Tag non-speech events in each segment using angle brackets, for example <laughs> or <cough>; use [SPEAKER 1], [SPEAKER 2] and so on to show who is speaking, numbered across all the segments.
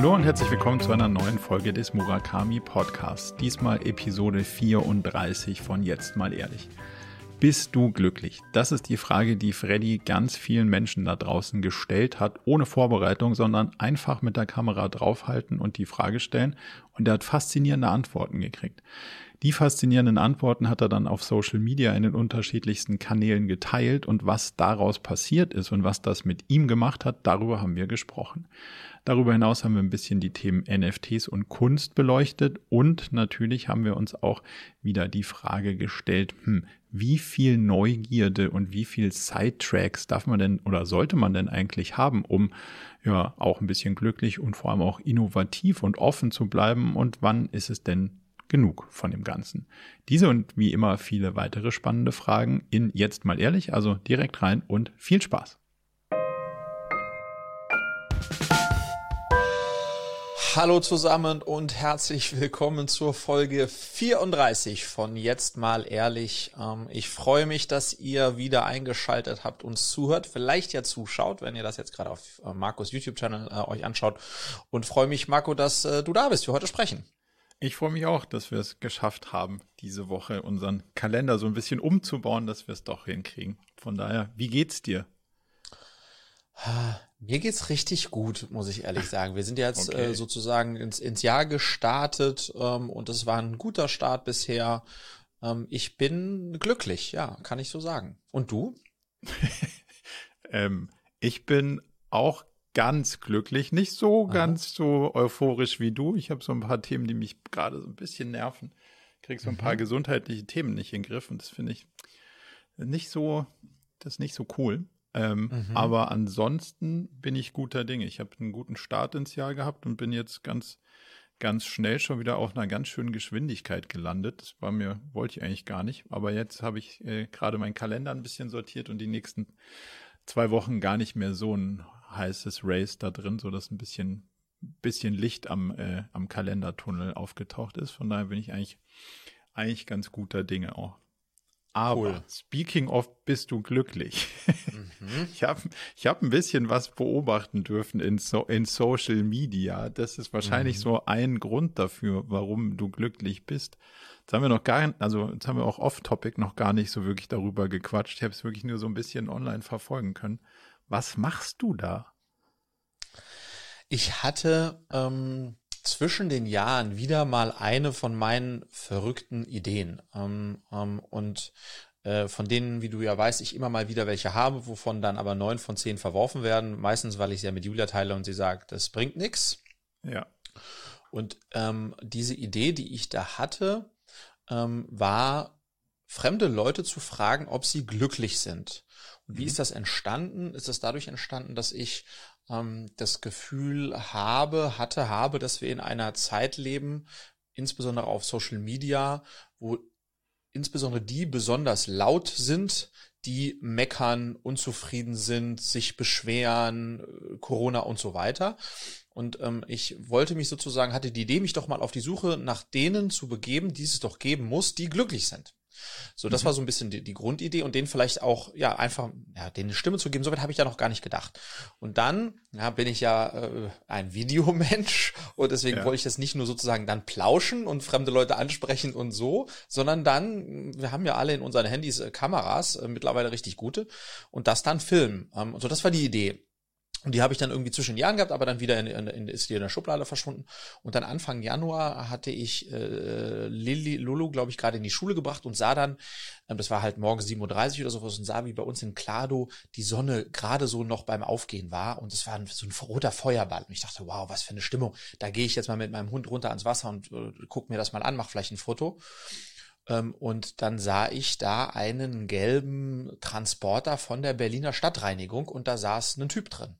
[SPEAKER 1] Hallo und herzlich willkommen zu einer neuen Folge des Murakami Podcasts. Diesmal Episode 34 von Jetzt mal ehrlich. Bist du glücklich? Das ist die Frage, die Freddy ganz vielen Menschen da draußen gestellt hat, ohne Vorbereitung, sondern einfach mit der Kamera draufhalten und die Frage stellen. Und er hat faszinierende Antworten gekriegt. Die faszinierenden Antworten hat er dann auf Social Media in den unterschiedlichsten Kanälen geteilt und was daraus passiert ist und was das mit ihm gemacht hat, darüber haben wir gesprochen. Darüber hinaus haben wir ein bisschen die Themen NFTs und Kunst beleuchtet und natürlich haben wir uns auch wieder die Frage gestellt, hm, wie viel Neugierde und wie viel Sidetracks darf man denn oder sollte man denn eigentlich haben, um ja auch ein bisschen glücklich und vor allem auch innovativ und offen zu bleiben und wann ist es denn genug von dem Ganzen? Diese und wie immer viele weitere spannende Fragen in jetzt mal ehrlich, also direkt rein und viel Spaß.
[SPEAKER 2] Hallo zusammen und herzlich willkommen zur Folge 34 von Jetzt mal ehrlich. Ähm, ich freue mich, dass ihr wieder eingeschaltet habt, uns zuhört, vielleicht ja zuschaut, wenn ihr das jetzt gerade auf äh, Markus YouTube-Channel äh, euch anschaut. Und freue mich, Marco, dass äh, du da bist, wir heute sprechen.
[SPEAKER 1] Ich freue mich auch, dass wir es geschafft haben, diese Woche unseren Kalender so ein bisschen umzubauen, dass wir es doch hinkriegen. Von daher, wie geht's dir?
[SPEAKER 2] Mir geht's richtig gut, muss ich ehrlich <laughs> sagen. Wir sind jetzt okay. äh, sozusagen ins, ins Jahr gestartet ähm, und es war ein guter Start bisher. Ähm, ich bin glücklich, ja, kann ich so sagen. Und du? <laughs>
[SPEAKER 1] ähm, ich bin auch ganz glücklich, nicht so Aha. ganz so euphorisch wie du. Ich habe so ein paar Themen, die mich gerade so ein bisschen nerven. Krieg so ein mhm. paar gesundheitliche Themen nicht in den Griff und das finde ich nicht so, das nicht so cool. Ähm, mhm. Aber ansonsten bin ich guter Dinge. Ich habe einen guten Start ins Jahr gehabt und bin jetzt ganz, ganz schnell schon wieder auf einer ganz schönen Geschwindigkeit gelandet. Das war mir, wollte ich eigentlich gar nicht. Aber jetzt habe ich äh, gerade meinen Kalender ein bisschen sortiert und die nächsten zwei Wochen gar nicht mehr so ein heißes Race da drin, so dass ein bisschen, bisschen Licht am, äh, am Kalendertunnel aufgetaucht ist. Von daher bin ich eigentlich, eigentlich ganz guter Dinge auch. Aber cool. speaking of, bist du glücklich? Mhm. <laughs> Ich habe ich hab ein bisschen was beobachten dürfen in, so, in Social Media. Das ist wahrscheinlich mhm. so ein Grund dafür, warum du glücklich bist. Jetzt haben wir noch gar, also jetzt haben wir auch off-topic noch gar nicht so wirklich darüber gequatscht. Ich habe es wirklich nur so ein bisschen online verfolgen können. Was machst du da?
[SPEAKER 2] Ich hatte ähm, zwischen den Jahren wieder mal eine von meinen verrückten Ideen. Ähm, ähm, und äh, von denen, wie du ja weißt, ich immer mal wieder welche habe, wovon dann aber neun von zehn verworfen werden. Meistens, weil ich sie ja mit Julia teile und sie sagt, das bringt nichts.
[SPEAKER 1] Ja.
[SPEAKER 2] Und ähm, diese Idee, die ich da hatte, ähm, war, fremde Leute zu fragen, ob sie glücklich sind. Wie mhm. ist das entstanden? Ist das dadurch entstanden, dass ich ähm, das Gefühl habe, hatte, habe, dass wir in einer Zeit leben, insbesondere auf Social Media, wo insbesondere die besonders laut sind, die meckern, unzufrieden sind, sich beschweren, äh, Corona und so weiter. Und ähm, ich wollte mich sozusagen, hatte die Idee, mich doch mal auf die Suche nach denen zu begeben, die es doch geben muss, die glücklich sind. So, das mhm. war so ein bisschen die, die, Grundidee und denen vielleicht auch, ja, einfach, ja, denen eine Stimme zu geben. Soweit habe ich ja noch gar nicht gedacht. Und dann, ja, bin ich ja äh, ein Videomensch <laughs> und deswegen ja. wollte ich das nicht nur sozusagen dann plauschen und fremde Leute ansprechen und so, sondern dann, wir haben ja alle in unseren Handys äh, Kameras, äh, mittlerweile richtig gute, und das dann filmen. Ähm, so, das war die Idee. Und die habe ich dann irgendwie zwischen den Jahren gehabt, aber dann wieder in, in, ist die in der Schublade verschwunden. Und dann Anfang Januar hatte ich äh, Lili, Lulu, glaube ich, gerade in die Schule gebracht und sah dann, ähm, das war halt morgens 7.30 Uhr oder sowas, und sah, wie bei uns in Klado die Sonne gerade so noch beim Aufgehen war. Und es war so ein roter Feuerball. Und ich dachte, wow, was für eine Stimmung. Da gehe ich jetzt mal mit meinem Hund runter ans Wasser und äh, guck mir das mal an, mach vielleicht ein Foto. Ähm, und dann sah ich da einen gelben Transporter von der Berliner Stadtreinigung und da saß ein Typ drin.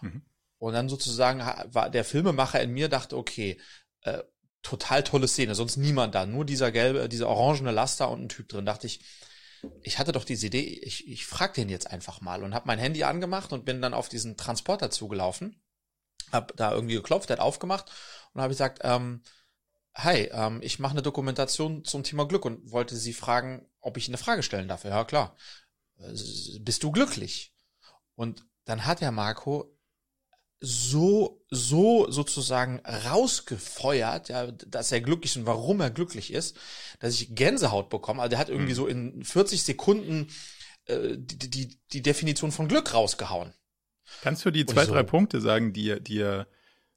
[SPEAKER 2] Mhm. Und dann sozusagen war der Filmemacher in mir dachte, okay, äh, total tolle Szene, sonst niemand da, nur dieser gelbe, dieser orangene Laster und ein Typ drin. Dachte ich, ich hatte doch diese Idee, ich, ich frag den jetzt einfach mal und habe mein Handy angemacht und bin dann auf diesen Transporter zugelaufen, hab da irgendwie geklopft, der hat aufgemacht und habe gesagt, ähm, hi, ähm, ich mache eine Dokumentation zum Thema Glück und wollte Sie fragen, ob ich eine Frage stellen darf. Ja, klar. Äh, bist du glücklich? Und dann hat der Marco so, so sozusagen rausgefeuert, ja, dass er glücklich ist und warum er glücklich ist, dass ich Gänsehaut bekomme. Also der hat irgendwie mhm. so in 40 Sekunden äh, die, die, die Definition von Glück rausgehauen.
[SPEAKER 1] Kannst du die zwei, so, drei Punkte sagen, die, die er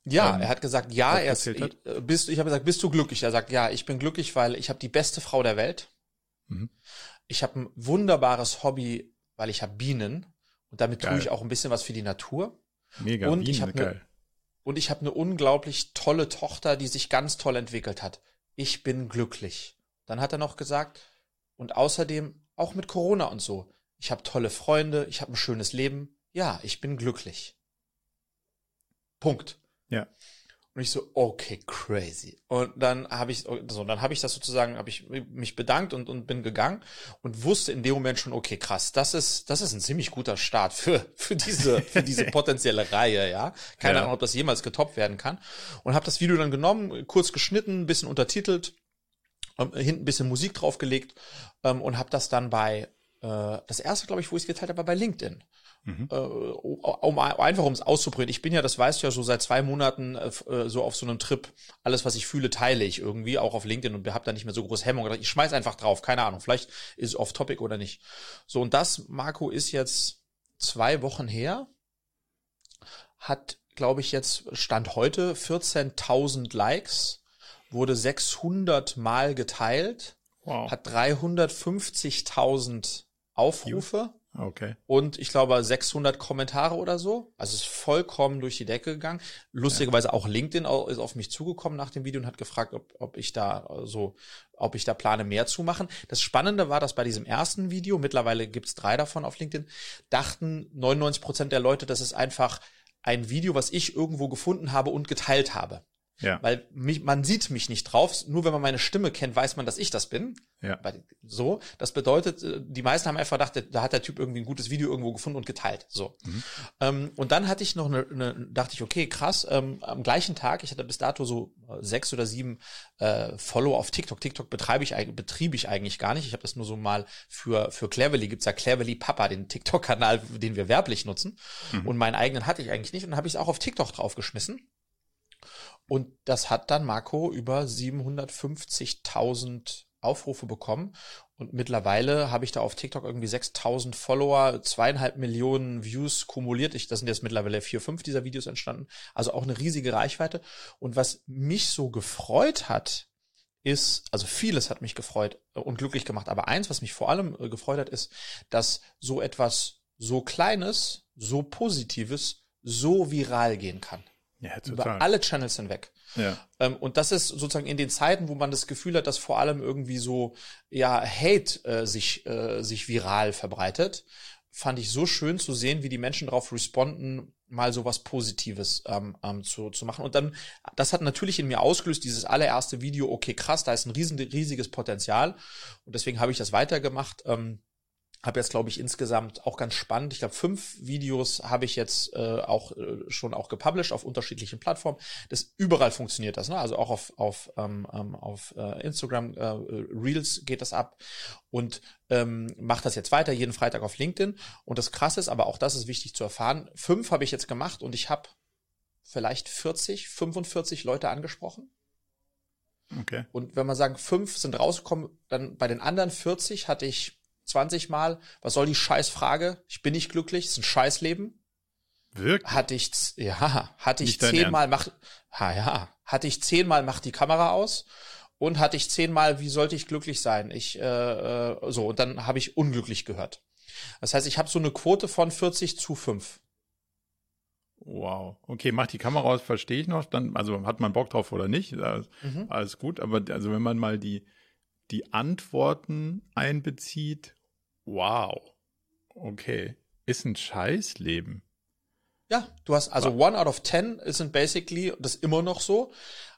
[SPEAKER 2] ja, ähm, er hat gesagt, ja, er ist, hat? Äh, bist, ich habe gesagt, bist du glücklich? Er sagt, ja, ich bin glücklich, weil ich habe die beste Frau der Welt. Mhm. Ich habe ein wunderbares Hobby, weil ich habe Bienen und damit geil. tue ich auch ein bisschen was für die Natur.
[SPEAKER 1] Mega,
[SPEAKER 2] und ich habe eine und ich habe eine unglaublich tolle Tochter, die sich ganz toll entwickelt hat. Ich bin glücklich. Dann hat er noch gesagt, und außerdem auch mit Corona und so. Ich habe tolle Freunde, ich habe ein schönes Leben. Ja, ich bin glücklich. Punkt.
[SPEAKER 1] Ja.
[SPEAKER 2] Und ich so, okay, crazy. Und dann habe ich so, dann habe ich das sozusagen, habe ich mich bedankt und, und bin gegangen und wusste in dem Moment schon, okay, krass, das ist, das ist ein ziemlich guter Start für, für diese, für diese <laughs> potenzielle Reihe, ja. Keine ja. Ahnung, ob das jemals getoppt werden kann. Und habe das Video dann genommen, kurz geschnitten, ein bisschen untertitelt, ähm, hinten ein bisschen Musik draufgelegt ähm, und habe das dann bei, äh, das erste, glaube ich, wo ich es geteilt habe, war bei LinkedIn. Mhm. Äh, um, einfach um es auszuprobieren. Ich bin ja, das weißt du ja, so seit zwei Monaten äh, äh, so auf so einem Trip. Alles, was ich fühle, teile ich irgendwie, auch auf LinkedIn und habe da nicht mehr so große Hemmung. Ich schmeiß einfach drauf, keine Ahnung. Vielleicht ist es off-topic oder nicht. So, und das, Marco, ist jetzt zwei Wochen her. Hat, glaube ich, jetzt Stand heute 14.000 Likes, wurde 600 Mal geteilt, wow. hat 350.000 Aufrufe.
[SPEAKER 1] Okay.
[SPEAKER 2] Und ich glaube 600 Kommentare oder so. Also es ist vollkommen durch die Decke gegangen. Lustigerweise auch LinkedIn ist auf mich zugekommen nach dem Video und hat gefragt, ob, ob ich da so, ob ich da plane, mehr zu machen. Das Spannende war, dass bei diesem ersten Video, mittlerweile gibt's drei davon auf LinkedIn, dachten 99 Prozent der Leute, das ist einfach ein Video, was ich irgendwo gefunden habe und geteilt habe.
[SPEAKER 1] Ja.
[SPEAKER 2] Weil mich, man sieht mich nicht drauf. Nur wenn man meine Stimme kennt, weiß man, dass ich das bin.
[SPEAKER 1] Ja.
[SPEAKER 2] So. Das bedeutet, äh, die meisten haben einfach gedacht, da hat der Typ irgendwie ein gutes Video irgendwo gefunden und geteilt. So. Mhm. Ähm, und dann hatte ich noch eine, eine dachte ich, okay, krass, ähm, am gleichen Tag, ich hatte bis dato so äh, sechs oder sieben äh, Follow auf TikTok. TikTok betreibe ich, betriebe ich eigentlich gar nicht. Ich habe das nur so mal für, für Cleverly, gibt's ja Cleverly Papa, den TikTok-Kanal, den wir werblich nutzen. Mhm. Und meinen eigenen hatte ich eigentlich nicht. Und dann habe ich es auch auf TikTok draufgeschmissen. Und das hat dann Marco über 750.000 Aufrufe bekommen. Und mittlerweile habe ich da auf TikTok irgendwie 6000 Follower, zweieinhalb Millionen Views kumuliert. Ich, das sind jetzt mittlerweile vier, fünf dieser Videos entstanden. Also auch eine riesige Reichweite. Und was mich so gefreut hat, ist, also vieles hat mich gefreut und glücklich gemacht. Aber eins, was mich vor allem äh, gefreut hat, ist, dass so etwas so Kleines, so Positives, so viral gehen kann.
[SPEAKER 1] Ja,
[SPEAKER 2] total. Über alle Channels hinweg.
[SPEAKER 1] Ja.
[SPEAKER 2] Ähm, und das ist sozusagen in den Zeiten, wo man das Gefühl hat, dass vor allem irgendwie so, ja, Hate äh, sich, äh, sich viral verbreitet, fand ich so schön zu sehen, wie die Menschen darauf responden, mal so was Positives ähm, ähm, zu, zu machen. Und dann, das hat natürlich in mir ausgelöst, dieses allererste Video, okay, krass, da ist ein riesen, riesiges Potenzial. Und deswegen habe ich das weitergemacht. Ähm, habe jetzt, glaube ich, insgesamt auch ganz spannend. Ich glaube, fünf Videos habe ich jetzt äh, auch äh, schon auch gepublished auf unterschiedlichen Plattformen. Das überall funktioniert das, ne? Also auch auf auf ähm, ähm auf äh, Instagram äh, Reels geht das ab und ähm, macht das jetzt weiter jeden Freitag auf LinkedIn. Und das Krasse ist, aber auch das ist wichtig zu erfahren. Fünf habe ich jetzt gemacht und ich habe vielleicht 40, 45 Leute angesprochen.
[SPEAKER 1] Okay.
[SPEAKER 2] Und wenn man sagen, fünf sind rausgekommen, dann bei den anderen 40 hatte ich 20 Mal, was soll die Scheißfrage? Ich bin nicht glücklich, ist ein Scheißleben.
[SPEAKER 1] Wirklich?
[SPEAKER 2] Hatte ich, ja, hatte ich zehnmal, mach, ha, ja, hatte ich zehnmal, mach die Kamera aus. Und hatte ich zehnmal, wie sollte ich glücklich sein? Ich, äh, äh, so, und dann habe ich unglücklich gehört. Das heißt, ich habe so eine Quote von 40 zu 5.
[SPEAKER 1] Wow. Okay, mach die Kamera aus, verstehe ich noch. Dann, also hat man Bock drauf oder nicht? Alles, mhm. alles gut. Aber also wenn man mal die, die Antworten einbezieht, wow, okay, ist ein Scheißleben.
[SPEAKER 2] Ja, du hast also one out of ten sind basically das immer noch so.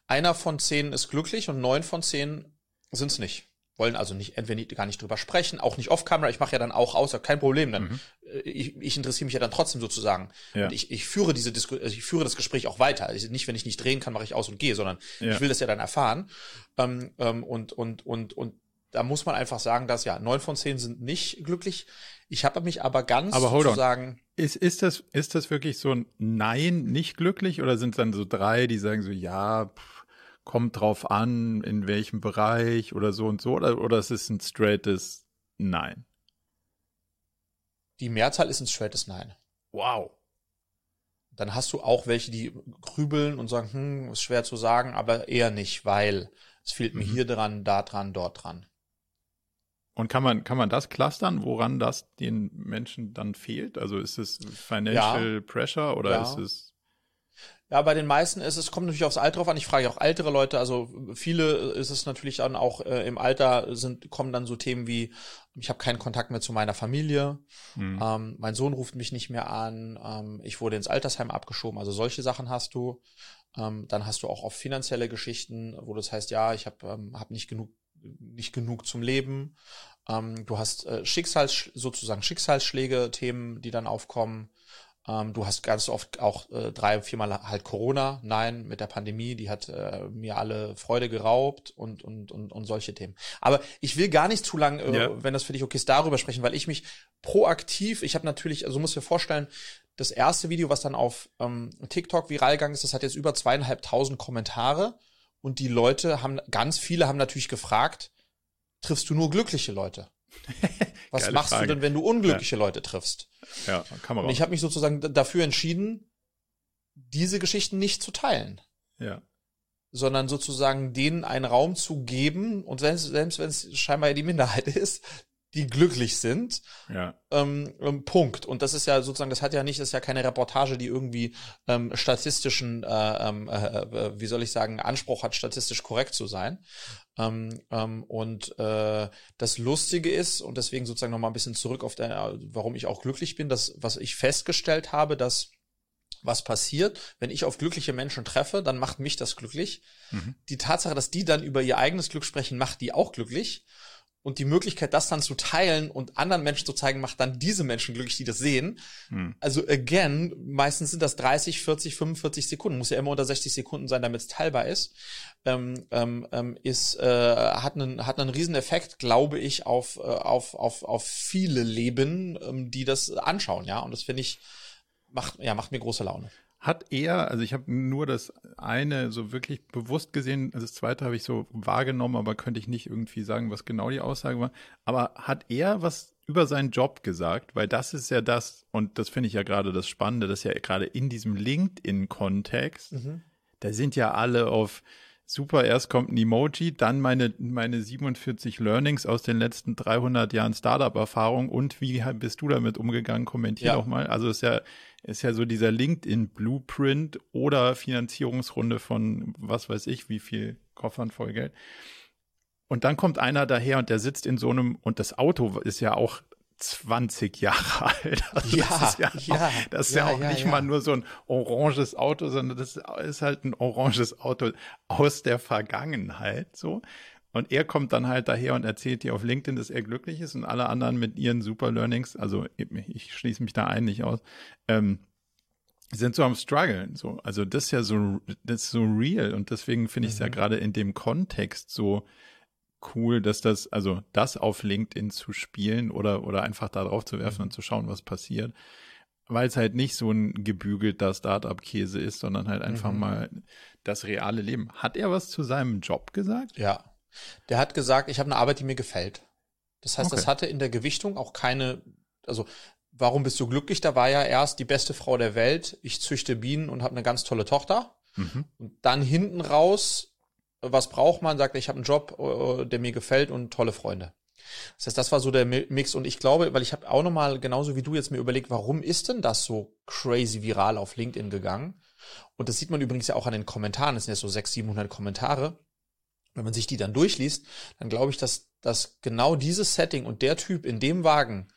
[SPEAKER 2] Einer von zehn ist glücklich und neun von zehn sind es nicht. Wollen also nicht entweder nicht, gar nicht drüber sprechen, auch nicht off-camera. Ich mache ja dann auch aus, kein Problem. Dann mhm. Äh, ich, ich interessiere mich ja dann trotzdem sozusagen. Ja. Und ich, ich führe diese Disku also ich führe das Gespräch auch weiter. Also nicht, wenn ich nicht drehen kann, mache ich aus und gehe, sondern ja. ich will das ja dann erfahren. Ähm, ähm, und und und und da muss man einfach sagen, dass ja neun von zehn sind nicht glücklich. Ich habe mich aber ganz
[SPEAKER 1] aber
[SPEAKER 2] hold sozusagen.
[SPEAKER 1] Ist, ist, das, ist das wirklich so ein Nein, nicht glücklich? Oder sind es dann so drei, die sagen so, ja, pff, kommt drauf an, in welchem Bereich oder so und so? Oder, oder ist es ein straightes Nein?
[SPEAKER 2] Die Mehrzahl ist ein straightes Nein.
[SPEAKER 1] Wow.
[SPEAKER 2] Dann hast du auch welche, die grübeln und sagen, hm, ist schwer zu sagen, aber eher nicht, weil es fehlt mir mhm. hier dran, da dran, dort dran.
[SPEAKER 1] Und kann man, kann man das clustern, woran das den Menschen dann fehlt? Also ist es Financial ja. Pressure oder ja. ist es
[SPEAKER 2] ja, bei den meisten ist es, kommt natürlich aufs Alter drauf an. Ich frage auch ältere Leute, also viele ist es natürlich dann auch äh, im Alter sind, kommen dann so Themen wie, ich habe keinen Kontakt mehr zu meiner Familie, mhm. ähm, mein Sohn ruft mich nicht mehr an, ähm, ich wurde ins Altersheim abgeschoben, also solche Sachen hast du. Ähm, dann hast du auch oft finanzielle Geschichten, wo das heißt, ja, ich habe ähm, hab nicht genug nicht genug zum Leben. Ähm, du hast äh, Schicksals sozusagen Schicksalsschläge, Themen, die dann aufkommen. Ähm, du hast ganz oft auch äh, drei, viermal halt Corona. Nein, mit der Pandemie, die hat äh, mir alle Freude geraubt und, und, und, und solche Themen. Aber ich will gar nicht zu lang, äh, ja. wenn das für dich okay ist, darüber sprechen, weil ich mich proaktiv, ich habe natürlich, also muss mir vorstellen, das erste Video, was dann auf ähm, TikTok viral gegangen ist, das hat jetzt über zweieinhalbtausend Kommentare und die Leute haben, ganz viele haben natürlich gefragt, triffst du nur glückliche Leute? <laughs> Was machst Frage. du denn, wenn du unglückliche ja. Leute triffst?
[SPEAKER 1] Ja, man
[SPEAKER 2] Und ich habe mich sozusagen dafür entschieden, diese Geschichten nicht zu teilen.
[SPEAKER 1] Ja.
[SPEAKER 2] Sondern sozusagen denen einen Raum zu geben und selbst, selbst wenn es scheinbar die Minderheit <laughs> ist, die glücklich sind.
[SPEAKER 1] Ja.
[SPEAKER 2] Ähm, ähm, Punkt. Und das ist ja sozusagen, das hat ja nicht, das ist ja keine Reportage, die irgendwie ähm, statistischen, äh, ähm, äh, äh, wie soll ich sagen, Anspruch hat, statistisch korrekt zu sein. Ähm, ähm, und äh, das Lustige ist, und deswegen sozusagen nochmal ein bisschen zurück auf der, warum ich auch glücklich bin, dass, was ich festgestellt habe, dass was passiert, wenn ich auf glückliche Menschen treffe, dann macht mich das glücklich. Mhm. Die Tatsache, dass die dann über ihr eigenes Glück sprechen, macht die auch glücklich und die Möglichkeit, das dann zu teilen und anderen Menschen zu zeigen, macht dann diese Menschen glücklich, die das sehen. Hm. Also again, meistens sind das 30, 40, 45 Sekunden, muss ja immer unter 60 Sekunden sein, damit es teilbar ist. Ähm, ähm, ähm, ist äh, hat einen hat einen riesen Effekt, glaube ich, auf äh, auf auf auf viele Leben, ähm, die das anschauen, ja. Und das finde ich macht ja macht mir große Laune.
[SPEAKER 1] Hat er, also ich habe nur das eine so wirklich bewusst gesehen, also das zweite habe ich so wahrgenommen, aber könnte ich nicht irgendwie sagen, was genau die Aussage war. Aber hat er was über seinen Job gesagt? Weil das ist ja das, und das finde ich ja gerade das Spannende, dass ja gerade in diesem LinkedIn-Kontext, mhm. da sind ja alle auf super, erst kommt ein Emoji, dann meine, meine 47 Learnings aus den letzten 300 Jahren Startup-Erfahrung und wie bist du damit umgegangen? Kommentier ja. doch mal. Also ist ja, ist ja so dieser LinkedIn-Blueprint oder Finanzierungsrunde von was weiß ich, wie viel Koffern voll Geld. Und dann kommt einer daher und der sitzt in so einem, und das Auto ist ja auch 20 Jahre <laughs> alt.
[SPEAKER 2] Also ja, das ist ja, ja,
[SPEAKER 1] auch, das ist ja, ja auch nicht ja. mal nur so ein oranges Auto, sondern das ist halt ein oranges Auto aus der Vergangenheit, so. Und er kommt dann halt daher und erzählt dir auf LinkedIn, dass er glücklich ist und alle anderen mit ihren Super Learnings, also ich schließe mich da ein nicht aus, ähm, sind so am struggeln, so. Also das ist ja so, das ist so real und deswegen finde ich es mhm. ja gerade in dem Kontext so, cool, dass das, also das auf LinkedIn zu spielen oder, oder einfach da drauf zu werfen mhm. und zu schauen, was passiert. Weil es halt nicht so ein gebügelter Startup-Käse ist, sondern halt einfach mhm. mal das reale Leben. Hat er was zu seinem Job gesagt?
[SPEAKER 2] Ja. Der hat gesagt, ich habe eine Arbeit, die mir gefällt. Das heißt, okay. das hatte in der Gewichtung auch keine, also warum bist du glücklich? Da war ja erst die beste Frau der Welt, ich züchte Bienen und habe eine ganz tolle Tochter. Mhm. Und dann hinten raus was braucht man, sagt, ich habe einen Job, äh, der mir gefällt und tolle Freunde. Das heißt, das war so der Mix und ich glaube, weil ich habe auch nochmal genauso wie du jetzt mir überlegt, warum ist denn das so crazy viral auf LinkedIn gegangen? Und das sieht man übrigens ja auch an den Kommentaren, es sind ja so 600, 700 Kommentare. Wenn man sich die dann durchliest, dann glaube ich, dass, dass genau dieses Setting und der Typ in dem Wagen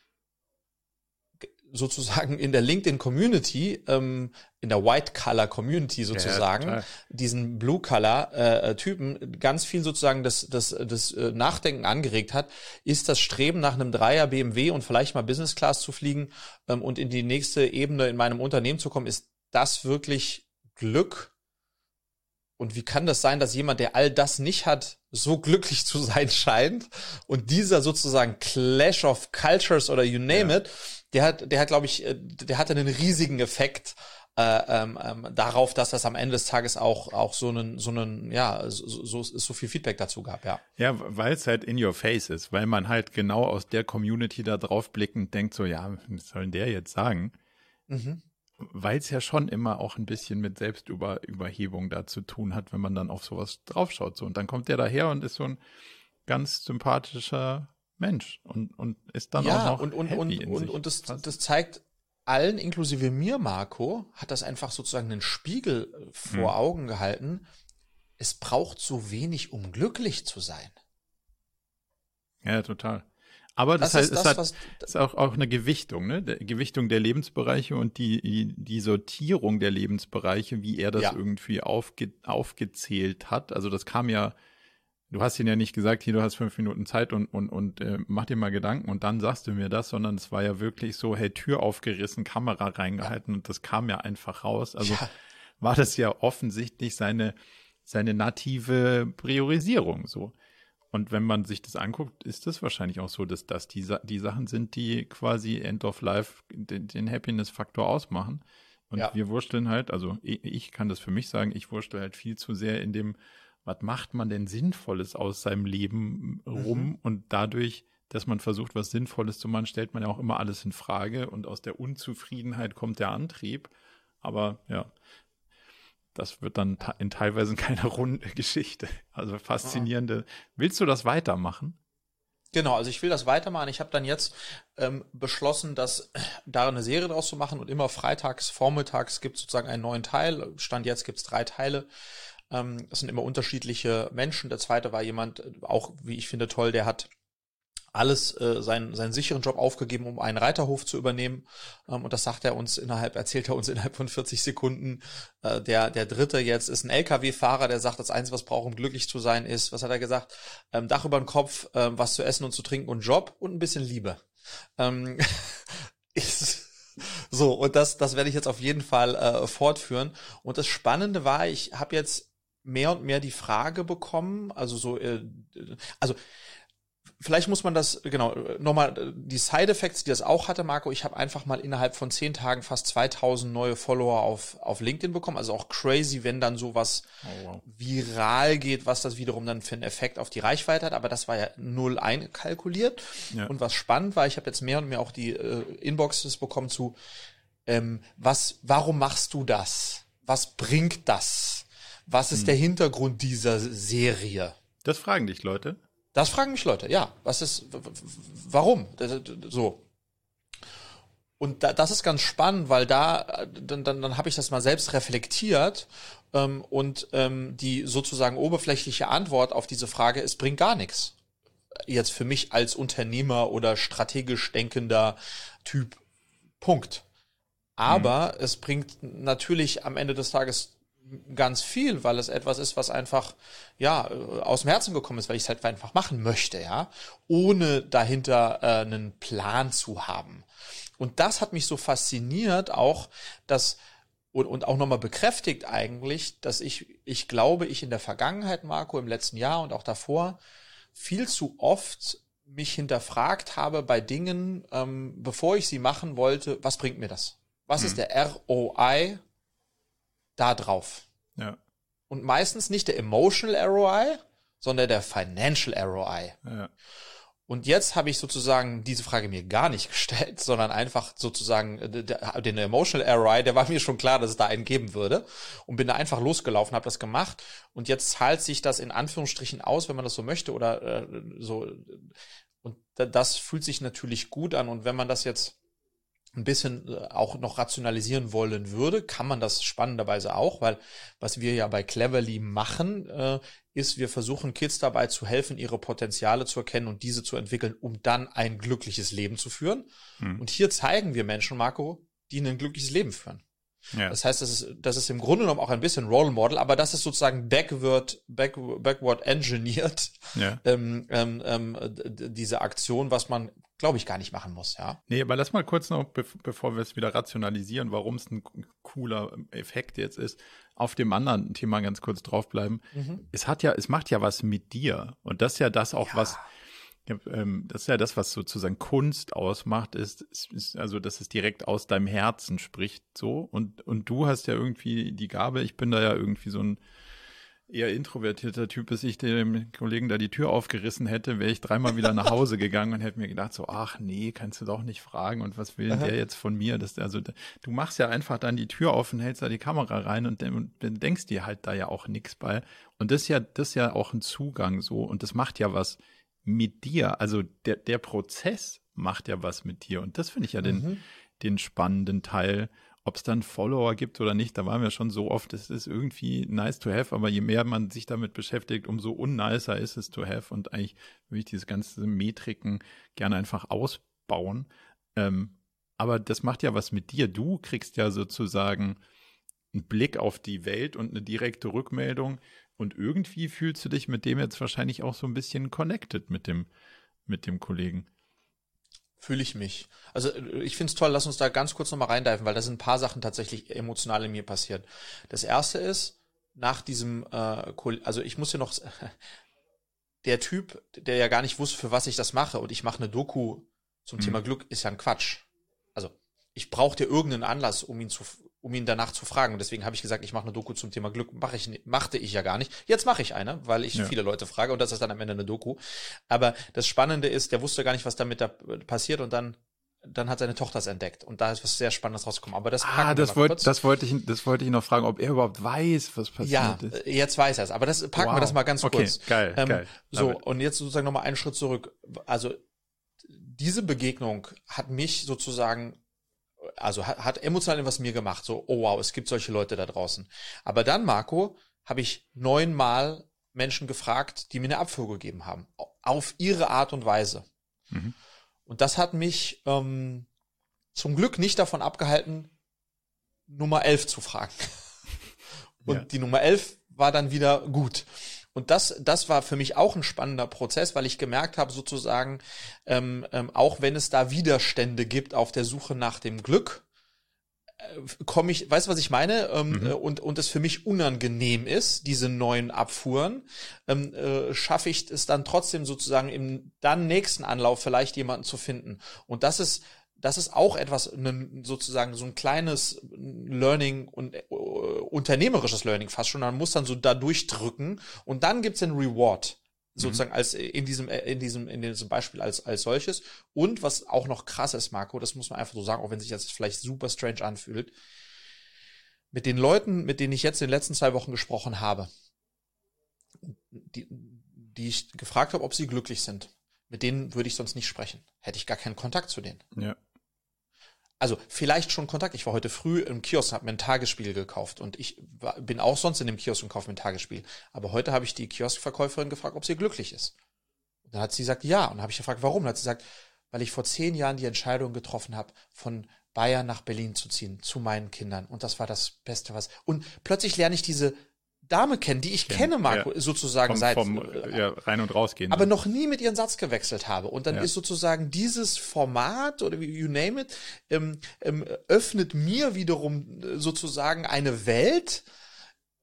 [SPEAKER 2] sozusagen in der LinkedIn Community, ähm, in der White Color Community sozusagen, ja, diesen Blue Color äh, Typen ganz viel sozusagen das, das, das äh, Nachdenken angeregt hat, ist das Streben nach einem Dreier BMW und vielleicht mal Business Class zu fliegen ähm, und in die nächste Ebene in meinem Unternehmen zu kommen, ist das wirklich Glück? Und wie kann das sein, dass jemand, der all das nicht hat, so glücklich zu sein <laughs> scheint und dieser sozusagen Clash of Cultures oder you name ja. it, der hat, der hat, glaube ich, äh, der hatte einen riesigen Effekt äh, ähm, ähm, darauf, dass das am Ende des Tages auch auch so einen so einen ja so, so, so viel Feedback dazu gab, ja.
[SPEAKER 1] Ja, weil es halt in your face ist, weil man halt genau aus der Community da drauf blickend denkt so, ja, was soll denn der jetzt sagen? Mhm. Weil es ja schon immer auch ein bisschen mit Selbstüberhebung da zu tun hat, wenn man dann auf sowas draufschaut. So. Und dann kommt der daher und ist so ein ganz sympathischer Mensch und, und ist dann ja, auch noch
[SPEAKER 2] und, und, und, und, und das, das zeigt allen, inklusive mir, Marco, hat das einfach sozusagen einen Spiegel äh, vor hm. Augen gehalten. Es braucht so wenig, um glücklich zu sein.
[SPEAKER 1] Ja, total. Aber das, das heißt, ist, das, es hat, ist auch, auch eine Gewichtung, ne? Der Gewichtung der Lebensbereiche und die, die Sortierung der Lebensbereiche, wie er das ja. irgendwie aufge, aufgezählt hat. Also das kam ja du hast ihn ja nicht gesagt, hier, du hast fünf Minuten Zeit und, und, und äh, mach dir mal Gedanken und dann sagst du mir das, sondern es war ja wirklich so, hey, Tür aufgerissen, Kamera reingehalten und das kam ja einfach raus. Also ja. war das ja offensichtlich seine, seine native Priorisierung so. Und wenn man sich das anguckt, ist das wahrscheinlich auch so, dass das die, die Sachen sind, die quasi End of Life den, den Happiness-Faktor ausmachen. Und ja. wir wursteln halt, also ich, ich kann das für mich sagen, ich wurstel halt viel zu sehr in dem, was macht man denn Sinnvolles aus seinem Leben rum mhm. und dadurch, dass man versucht, was Sinnvolles zu machen, stellt man ja auch immer alles in Frage und aus der Unzufriedenheit kommt der Antrieb. Aber ja, das wird dann in teilweise <laughs> keine runde Geschichte. Also faszinierende. Willst du das weitermachen?
[SPEAKER 2] Genau, also ich will das weitermachen. Ich habe dann jetzt ähm, beschlossen, dass da eine Serie draus zu machen und immer freitags, vormittags gibt es sozusagen einen neuen Teil. Stand jetzt gibt es drei Teile. Ähm, das sind immer unterschiedliche Menschen. Der zweite war jemand, äh, auch wie ich finde toll, der hat alles äh, seinen, seinen sicheren Job aufgegeben, um einen Reiterhof zu übernehmen. Ähm, und das sagt er uns innerhalb, erzählt er uns <laughs> innerhalb von 40 Sekunden. Äh, der, der dritte jetzt ist ein LKW-Fahrer, der sagt, das Einzige, was braucht, um glücklich zu sein, ist, was hat er gesagt? Ähm, Dach über den Kopf, ähm, was zu essen und zu trinken und Job und ein bisschen Liebe. Ähm, <laughs> ist, so, und das, das werde ich jetzt auf jeden Fall äh, fortführen. Und das Spannende war, ich habe jetzt mehr und mehr die Frage bekommen, also so, äh, also vielleicht muss man das, genau, nochmal die Side-Effects, die das auch hatte, Marco, ich habe einfach mal innerhalb von zehn Tagen fast 2000 neue Follower auf, auf LinkedIn bekommen, also auch crazy, wenn dann sowas oh, wow. viral geht, was das wiederum dann für einen Effekt auf die Reichweite hat, aber das war ja null einkalkuliert ja. und was spannend war, ich habe jetzt mehr und mehr auch die äh, Inboxes bekommen zu, ähm, was, warum machst du das? Was bringt das? Was ist hm. der Hintergrund dieser Serie?
[SPEAKER 1] Das fragen dich Leute.
[SPEAKER 2] Das fragen mich Leute, ja. Was ist, warum? So. Und da, das ist ganz spannend, weil da, dann, dann, dann habe ich das mal selbst reflektiert ähm, und ähm, die sozusagen oberflächliche Antwort auf diese Frage, es bringt gar nichts. Jetzt für mich als Unternehmer oder strategisch denkender Typ. Punkt. Aber hm. es bringt natürlich am Ende des Tages ganz viel, weil es etwas ist, was einfach ja aus dem Herzen gekommen ist, weil ich es halt einfach machen möchte, ja, ohne dahinter äh, einen Plan zu haben. Und das hat mich so fasziniert, auch dass und, und auch nochmal bekräftigt eigentlich, dass ich, ich glaube, ich in der Vergangenheit, Marco, im letzten Jahr und auch davor, viel zu oft mich hinterfragt habe bei Dingen, ähm, bevor ich sie machen wollte, was bringt mir das? Was hm. ist der ROI da drauf.
[SPEAKER 1] Ja.
[SPEAKER 2] Und meistens nicht der Emotional ROI, sondern der Financial ROI.
[SPEAKER 1] Ja.
[SPEAKER 2] Und jetzt habe ich sozusagen diese Frage mir gar nicht <laughs> gestellt, sondern einfach sozusagen äh, den Emotional ROI, der war mir schon klar, dass es da einen geben würde und bin da einfach losgelaufen, habe das gemacht und jetzt zahlt sich das in Anführungsstrichen aus, wenn man das so möchte oder äh, so und das fühlt sich natürlich gut an und wenn man das jetzt ein bisschen äh, auch noch rationalisieren wollen würde, kann man das spannenderweise auch, weil was wir ja bei Cleverly machen, äh, ist, wir versuchen Kids dabei zu helfen, ihre Potenziale zu erkennen und diese zu entwickeln, um dann ein glückliches Leben zu führen. Hm. Und hier zeigen wir Menschen, Marco, die ein glückliches Leben führen. Ja. Das heißt, das ist, das ist im Grunde genommen auch ein bisschen Role Model, aber das ist sozusagen backward, back, backward engineert,
[SPEAKER 1] ja. <laughs>
[SPEAKER 2] ähm, ähm, ähm, diese Aktion, was man glaube ich, gar nicht machen muss, ja.
[SPEAKER 1] Nee, aber lass mal kurz noch, be bevor wir es wieder rationalisieren, warum es ein cooler Effekt jetzt ist, auf dem anderen Thema ganz kurz draufbleiben. Mhm. Es hat ja, es macht ja was mit dir. Und das ist ja das auch, ja. was ähm, das ist ja das, was sozusagen Kunst ausmacht, ist, ist, ist, also, dass es direkt aus deinem Herzen spricht, so. Und, und du hast ja irgendwie die Gabe, ich bin da ja irgendwie so ein eher introvertierter Typ, bis ich dem Kollegen da die Tür aufgerissen hätte, wäre ich dreimal wieder nach Hause <laughs> gegangen und hätte mir gedacht, so, ach nee, kannst du doch nicht fragen und was will Aha. der jetzt von mir? Das, also, du machst ja einfach dann die Tür auf und hältst da die Kamera rein und, und dann denkst dir halt da ja auch nichts bei. Und das ist ja, das ist ja auch ein Zugang so und das macht ja was mit dir. Also der, der Prozess macht ja was mit dir. Und das finde ich ja den, mhm. den spannenden Teil. Ob es dann Follower gibt oder nicht, da waren wir schon so oft, es ist irgendwie nice to have, aber je mehr man sich damit beschäftigt, umso unnicer ist es to have. Und eigentlich würde ich diese ganzen Metriken gerne einfach ausbauen. Ähm, aber das macht ja was mit dir. Du kriegst ja sozusagen einen Blick auf die Welt und eine direkte Rückmeldung, und irgendwie fühlst du dich mit dem jetzt wahrscheinlich auch so ein bisschen connected mit dem, mit dem Kollegen.
[SPEAKER 2] Fühle ich mich. Also ich finde es toll, lass uns da ganz kurz nochmal reindeifen, weil da sind ein paar Sachen tatsächlich emotional in mir passiert. Das erste ist, nach diesem, äh, also ich muss ja noch, <laughs> der Typ, der ja gar nicht wusste, für was ich das mache, und ich mache eine Doku zum mhm. Thema Glück, ist ja ein Quatsch. Also ich brauchte irgendeinen Anlass, um ihn zu, um ihn danach zu fragen. Und deswegen habe ich gesagt, ich mache eine Doku zum Thema Glück. Mache ich, machte ich ja gar nicht. Jetzt mache ich eine, weil ich ja. viele Leute frage und das ist dann am Ende eine Doku. Aber das Spannende ist, der wusste gar nicht, was damit da passiert und dann dann hat seine Tochter es entdeckt und da ist was sehr Spannendes rausgekommen. Aber das
[SPEAKER 1] ah, das wollte das wollte ich das wollte ich noch fragen, ob er überhaupt weiß, was passiert ja, ist.
[SPEAKER 2] Ja, jetzt weiß er es. Aber das packen wow. wir das mal ganz
[SPEAKER 1] okay,
[SPEAKER 2] kurz.
[SPEAKER 1] Geil, ähm, geil.
[SPEAKER 2] So und jetzt sozusagen noch mal einen Schritt zurück. Also diese Begegnung hat mich sozusagen also hat, hat emotional etwas mir gemacht, so, oh wow, es gibt solche Leute da draußen. Aber dann, Marco, habe ich neunmal Menschen gefragt, die mir eine Abfuhr gegeben haben, auf ihre Art und Weise. Mhm. Und das hat mich ähm, zum Glück nicht davon abgehalten, Nummer 11 zu fragen. <laughs> Und ja. die Nummer 11 war dann wieder gut. Und das, das war für mich auch ein spannender Prozess, weil ich gemerkt habe, sozusagen, ähm, ähm, auch wenn es da Widerstände gibt auf der Suche nach dem Glück, äh, komme ich, weißt du, was ich meine? Ähm, mhm. Äh, und, und es für mich unangenehm ist, diese neuen Abfuhren, ähm, äh, schaffe ich es dann trotzdem sozusagen im dann nächsten Anlauf vielleicht jemanden zu finden. Und das ist, das ist auch etwas, ne, sozusagen so ein kleines Learning und äh, unternehmerisches Learning fast schon. Man muss dann so da durchdrücken und dann gibt's den Reward sozusagen mhm. als in diesem äh, in diesem in diesem Beispiel als als solches und was auch noch krass ist Marco das muss man einfach so sagen auch wenn sich das vielleicht super strange anfühlt mit den Leuten mit denen ich jetzt in den letzten zwei Wochen gesprochen habe die die ich gefragt habe ob sie glücklich sind mit denen würde ich sonst nicht sprechen hätte ich gar keinen Kontakt zu denen
[SPEAKER 1] ja
[SPEAKER 2] also vielleicht schon Kontakt. Ich war heute früh im Kiosk, habe mir ein Tagesspiel gekauft und ich war, bin auch sonst in dem Kiosk und kaufe mir ein Tagesspiel. Aber heute habe ich die Kioskverkäuferin gefragt, ob sie glücklich ist. Und dann hat sie gesagt, ja. Und dann habe ich gefragt, warum? Und dann hat sie gesagt, weil ich vor zehn Jahren die Entscheidung getroffen habe, von Bayern nach Berlin zu ziehen, zu meinen Kindern. Und das war das Beste, was. Und plötzlich lerne ich diese Dame kennen, die ich kenne, Marco, ja. sozusagen
[SPEAKER 1] vom,
[SPEAKER 2] seit
[SPEAKER 1] vom, ja, rein und rausgehen.
[SPEAKER 2] Aber noch nie mit ihren Satz gewechselt habe. Und dann ja. ist sozusagen dieses Format oder wie you name it, ähm, ähm, öffnet mir wiederum äh, sozusagen eine Welt,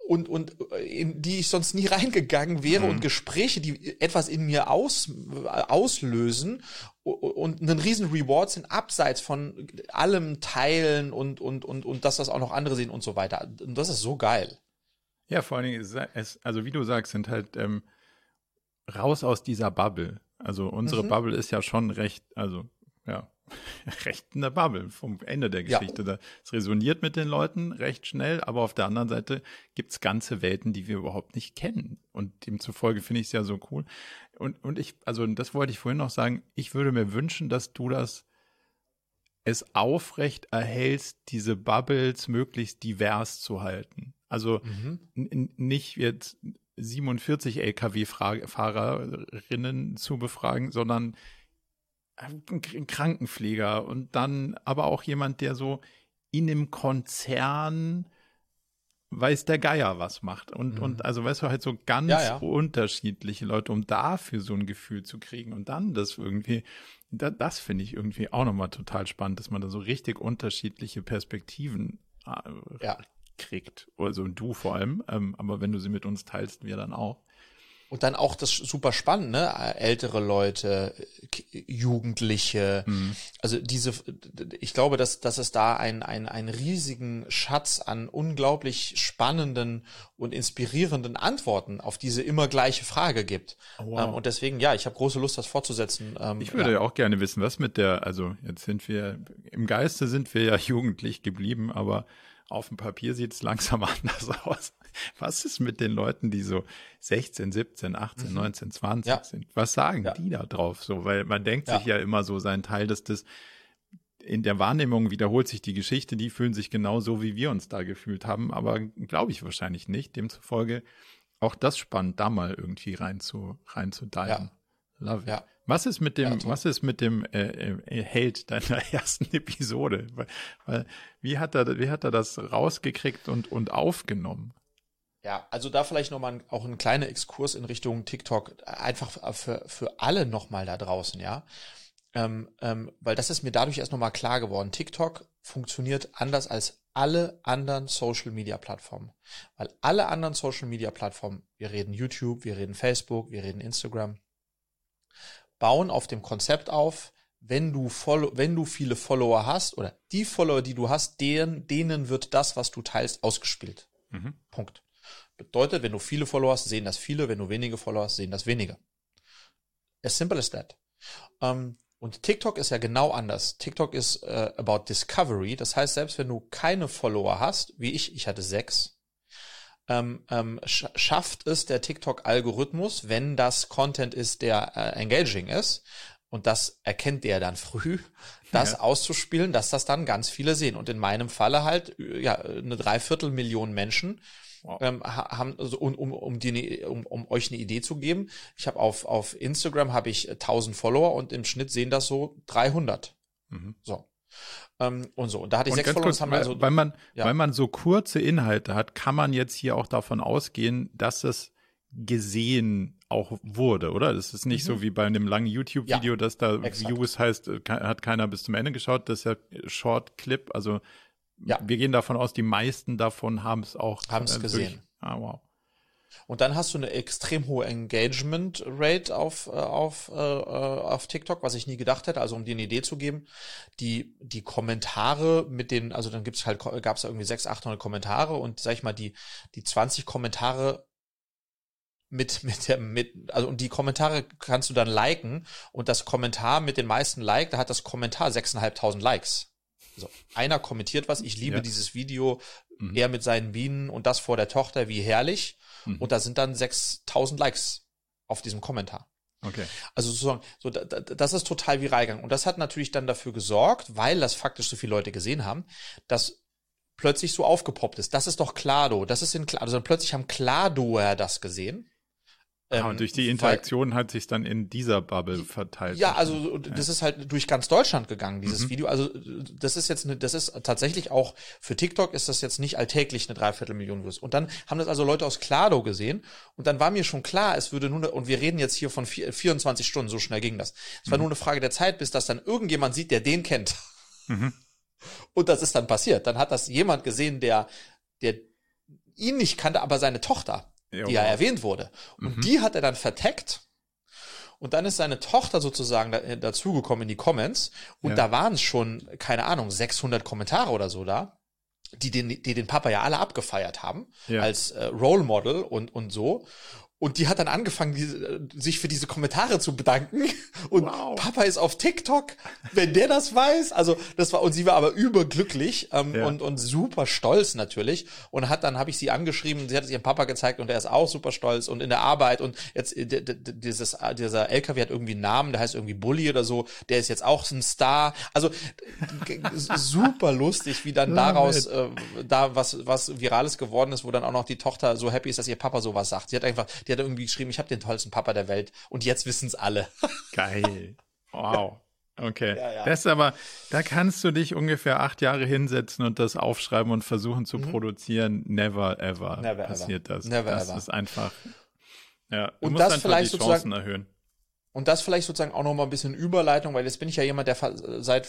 [SPEAKER 2] und, und äh, in die ich sonst nie <laughs> reingegangen wäre mhm. und Gespräche, die etwas in mir aus, äh, auslösen und einen riesen Reward sind abseits von allem Teilen und, und, und, und dass das auch noch andere sehen und so weiter. Und das ist so geil.
[SPEAKER 1] Ja, vor allen Dingen, ist es, also wie du sagst, sind halt ähm, raus aus dieser Bubble. Also unsere mhm. Bubble ist ja schon recht, also ja, <laughs> recht in der Bubble vom Ende der Geschichte. Ja. Es resoniert mit den Leuten recht schnell, aber auf der anderen Seite gibt's ganze Welten, die wir überhaupt nicht kennen. Und demzufolge finde ich es ja so cool. Und, und ich, also das wollte ich vorhin noch sagen, ich würde mir wünschen, dass du das es aufrecht erhältst, diese Bubbles möglichst divers zu halten. Also mhm. nicht jetzt 47 Lkw-Fahrerinnen zu befragen, sondern ein Krankenpfleger und dann aber auch jemand, der so in einem Konzern weiß der Geier was macht. Und, mhm. und also weißt du, halt so ganz ja, ja. unterschiedliche Leute, um dafür so ein Gefühl zu kriegen und dann das irgendwie, da, das finde ich irgendwie auch nochmal total spannend, dass man da so richtig unterschiedliche Perspektiven äh, ja kriegt. Also du vor allem, ähm, aber wenn du sie mit uns teilst, wir dann auch.
[SPEAKER 2] und dann auch das super spannend, ne? Ältere Leute, Jugendliche. Mhm. Also diese, ich glaube, dass, dass es da einen, einen, einen riesigen Schatz an unglaublich spannenden und inspirierenden Antworten auf diese immer gleiche Frage gibt. Oh, wow. Ähm, und deswegen, ja, ich habe große Lust, das fortzusetzen.
[SPEAKER 1] Ähm, ich würde ja auch gerne wissen, was mit der, also jetzt sind wir, im Geiste sind wir ja <laughs> jugendlich geblieben, aber auf dem Papier sieht es langsam <laughs> anders aus. Was ist mit den Leuten, die so 16, 17, 18, mhm. 19, 20 ja. sind? Was sagen ja. die da drauf so? Weil man denkt ja. sich ja immer so sein Teil, dass das in der Wahrnehmung wiederholt sich die Geschichte, die fühlen sich genau so, wie wir uns da gefühlt haben, aber glaube ich wahrscheinlich nicht. Demzufolge auch das spannend, da mal irgendwie rein zu, rein zu diven. Love it. Ja. Was ist mit dem, ja, was ist mit dem äh, äh, Held deiner <laughs> ersten Episode? Weil, weil, wie hat er, wie hat er das rausgekriegt und und aufgenommen?
[SPEAKER 2] Ja, also da vielleicht nochmal auch ein kleiner Exkurs in Richtung TikTok, einfach für, für alle nochmal da draußen, ja. Ähm, ähm, weil das ist mir dadurch erst nochmal klar geworden. TikTok funktioniert anders als alle anderen Social Media Plattformen. Weil alle anderen Social Media Plattformen, wir reden YouTube, wir reden Facebook, wir reden Instagram, bauen auf dem Konzept auf, wenn du, Follow wenn du viele Follower hast oder die Follower, die du hast, denen, denen wird das, was du teilst, ausgespielt. Mhm. Punkt. Bedeutet, wenn du viele Follower hast, sehen das viele, wenn du wenige Follower hast, sehen das wenige. As simple as that. Ähm, und TikTok ist ja genau anders. TikTok ist uh, about discovery. Das heißt, selbst wenn du keine Follower hast, wie ich, ich hatte sechs, ähm, ähm, sch schafft es der TikTok-Algorithmus, wenn das Content ist, der äh, engaging ist, und das erkennt der dann <laughs> früh, das ja. auszuspielen, dass das dann ganz viele sehen. Und in meinem Falle halt ja eine Dreiviertelmillion Menschen Wow. Ähm, haben, also, um, um, um, die, um, um euch eine Idee zu geben, ich habe auf, auf Instagram habe ich 1000 Follower und im Schnitt sehen das so 300. Mhm. So. Ähm, und so. Und da hatte ich und sechs Follower. Kurz,
[SPEAKER 1] haben also, weil man, ja. weil man so kurze Inhalte hat, kann man jetzt hier auch davon ausgehen, dass es gesehen auch wurde, oder? Das ist nicht mhm. so wie bei einem langen YouTube-Video, ja, dass da exakt. Views heißt, äh, hat keiner bis zum Ende geschaut. Das ist ja Short Clip, also ja. Wir gehen davon aus, die meisten davon haben es auch
[SPEAKER 2] haben es äh, gesehen. Ah, wow. Und dann hast du eine extrem hohe Engagement Rate auf, äh, auf, äh, auf TikTok, was ich nie gedacht hätte. Also um dir eine Idee zu geben, die, die Kommentare mit den, also dann gibt's halt, gab es irgendwie 600, 800 Kommentare und sag ich mal, die, die 20 Kommentare mit, <laughs> mit der, mit, also und die Kommentare kannst du dann liken und das Kommentar mit den meisten Like, da hat das Kommentar 6.500 Likes. Also einer kommentiert was, ich liebe ja. dieses Video, mhm. er mit seinen Bienen und das vor der Tochter, wie herrlich. Mhm. Und da sind dann 6000 Likes auf diesem Kommentar.
[SPEAKER 1] Okay.
[SPEAKER 2] Also sozusagen, so, das ist total viral gegangen. Und das hat natürlich dann dafür gesorgt, weil das faktisch so viele Leute gesehen haben, dass plötzlich so aufgepoppt ist. Das ist doch Klado. Das ist in Klado. Also plötzlich haben Kladoer das gesehen.
[SPEAKER 1] Ähm, und durch die Interaktion weil, hat sich dann in dieser Bubble verteilt.
[SPEAKER 2] Ja, also das ist halt durch ganz Deutschland gegangen, dieses mhm. Video. Also das ist jetzt eine, das ist tatsächlich auch für TikTok ist das jetzt nicht alltäglich eine Dreiviertelmillion Views. Und dann haben das also Leute aus Klado gesehen und dann war mir schon klar, es würde nur, und wir reden jetzt hier von 24 Stunden, so schnell ging das. Es war mhm. nur eine Frage der Zeit, bis das dann irgendjemand sieht, der den kennt. Mhm. Und das ist dann passiert. Dann hat das jemand gesehen, der, der ihn nicht kannte, aber seine Tochter die ja erwähnt wurde. Und mhm. die hat er dann verteckt. Und dann ist seine Tochter sozusagen da, äh, dazugekommen in die Comments. Und ja. da waren es schon, keine Ahnung, 600 Kommentare oder so da, die den, die den Papa ja alle abgefeiert haben. Ja. Als äh, Role Model und, und so. Und die hat dann angefangen, die, sich für diese Kommentare zu bedanken. <laughs> Und wow. Papa ist auf TikTok, wenn der das weiß. Also das war und sie war aber überglücklich ähm, ja. und und super stolz natürlich. Und hat dann habe ich sie angeschrieben. Sie hat es ihrem Papa gezeigt und er ist auch super stolz und in der Arbeit und jetzt äh, dieses dieser LKW hat irgendwie einen Namen, der heißt irgendwie Bully oder so. Der ist jetzt auch ein Star. Also <laughs> super lustig, wie dann daraus äh, da was was virales geworden ist, wo dann auch noch die Tochter so happy ist, dass ihr Papa sowas sagt. Sie hat einfach die hat irgendwie geschrieben, ich habe den tollsten Papa der Welt und jetzt wissen es alle. <laughs>
[SPEAKER 1] Geil. Wow. Okay. Ja, ja. Das ist aber, da kannst du dich ungefähr acht Jahre hinsetzen und das aufschreiben und versuchen zu mhm. produzieren. Never ever Never passiert ever. das. Never das ever. ist einfach. Ja,
[SPEAKER 2] du und musst das vielleicht die Chancen erhöhen. Und das vielleicht sozusagen auch noch mal ein bisschen Überleitung, weil jetzt bin ich ja jemand, der seit,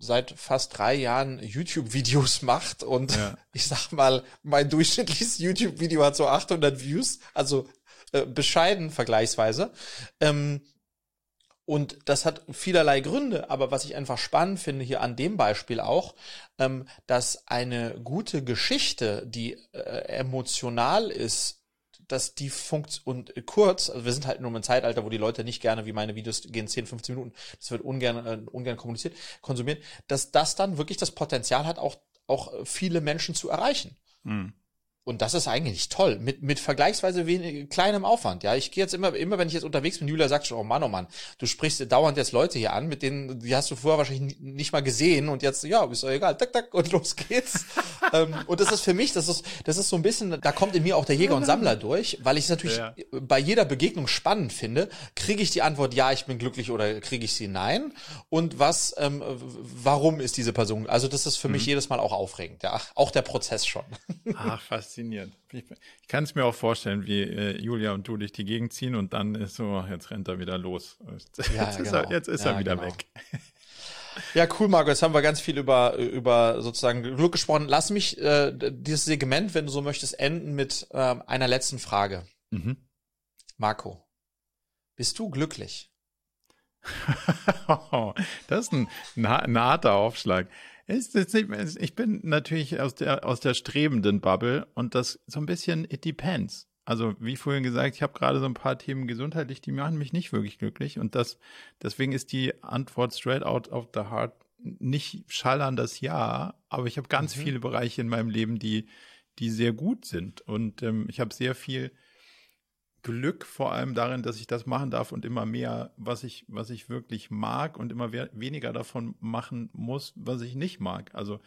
[SPEAKER 2] seit fast drei Jahren YouTube-Videos <laughs> macht und ja. <laughs> ich sag mal, mein durchschnittliches YouTube-Video hat so 800 Views, also äh, bescheiden vergleichsweise. Ähm, und das hat vielerlei Gründe, aber was ich einfach spannend finde hier an dem Beispiel auch, ähm, dass eine gute Geschichte, die äh, emotional ist, dass die Funktion und kurz, also wir sind halt nur im Zeitalter, wo die Leute nicht gerne, wie meine Videos gehen 10, 15 Minuten, das wird ungern, äh, ungern kommuniziert, konsumiert, dass das dann wirklich das Potenzial hat, auch, auch viele Menschen zu erreichen. Mhm. Und das ist eigentlich toll, mit, mit vergleichsweise wenig, kleinem Aufwand. Ja, ich gehe jetzt immer, immer wenn ich jetzt unterwegs bin, Julia sagt schon, oh Mann, oh Mann, du sprichst dauernd jetzt Leute hier an, mit denen, die hast du vorher wahrscheinlich nicht mal gesehen und jetzt, ja, ist doch egal, tak, tak, und <laughs> los geht's. <laughs> ähm, und das ist für mich, das ist, das ist so ein bisschen, da kommt in mir auch der Jäger und Sammler durch, weil ich es natürlich ja. bei jeder Begegnung spannend finde. Kriege ich die Antwort, ja, ich bin glücklich oder kriege ich sie nein? Und was, ähm, warum ist diese Person? Also das ist für mhm. mich jedes Mal auch aufregend, ja, auch der Prozess schon.
[SPEAKER 1] Ach, fast faszinierend. Ich, ich kann es mir auch vorstellen, wie äh, Julia und du durch die Gegend ziehen und dann ist so, jetzt rennt er wieder los. <laughs> Jetzt, ja, ist, genau. er, jetzt ist ja, er wieder genau. weg.
[SPEAKER 2] Ja, cool, Marco. Jetzt haben wir ganz viel über, über sozusagen Glück gesprochen. Lass mich äh, dieses Segment, wenn du so möchtest, enden mit äh, einer letzten Frage. Mhm. Marco, bist du glücklich? <laughs>
[SPEAKER 1] das ist ein, ein, ein harter Aufschlag. Ich bin natürlich aus der, aus der strebenden Bubble und das so ein bisschen, it depends. Also, wie vorhin gesagt, ich habe gerade so ein paar Themen gesundheitlich, die machen mich nicht wirklich glücklich. Und das, deswegen ist die Antwort straight out of the heart nicht schallern das Ja, aber ich habe ganz mhm. viele Bereiche in meinem Leben, die, die sehr gut sind. Und ähm, ich habe sehr viel Glück vor allem darin, dass ich das machen darf und immer mehr, was ich, was ich wirklich mag und immer weniger davon machen muss, was ich nicht mag. Also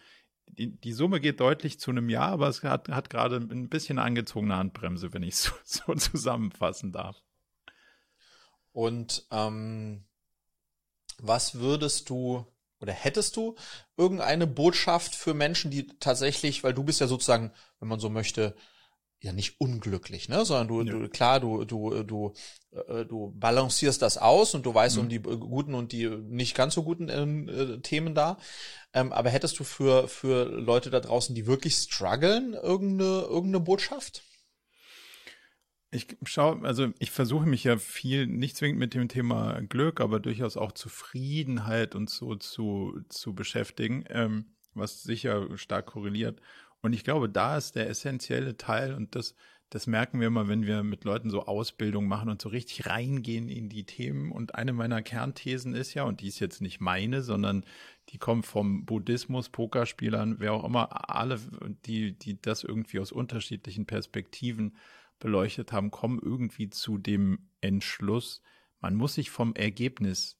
[SPEAKER 1] die, die Summe geht deutlich zu einem Ja, aber es hat, hat gerade ein bisschen angezogene Handbremse, wenn ich es <laughs> so, so zusammenfassen darf.
[SPEAKER 2] Und ähm, was würdest du oder hättest du irgendeine Botschaft für Menschen, die tatsächlich, weil du bist ja sozusagen, wenn man so möchte, ja nicht unglücklich, ne, sondern du, ja. du klar, du du du äh, du balancierst das aus und du weißt mhm. um die guten und die nicht ganz so guten ähm, äh, Themen da. Ähm, aber hättest du für für Leute da draußen, die wirklich strugglen, irgendeine irgendeine Botschaft?
[SPEAKER 1] Ich schaue, also ich versuche mich ja viel, nicht zwingend mit dem Thema Glück, aber durchaus auch Zufriedenheit und so zu, zu beschäftigen, ähm, was sicher stark korreliert. Und ich glaube, da ist der essentielle Teil und das, das merken wir immer, wenn wir mit Leuten so Ausbildung machen und so richtig reingehen in die Themen. Und eine meiner Kernthesen ist ja, und die ist jetzt nicht meine, sondern die kommt vom Buddhismus, Pokerspielern, wer auch immer, alle, die, die das irgendwie aus unterschiedlichen Perspektiven beleuchtet haben, kommen irgendwie zu dem Entschluss, man muss sich vom Ergebnis,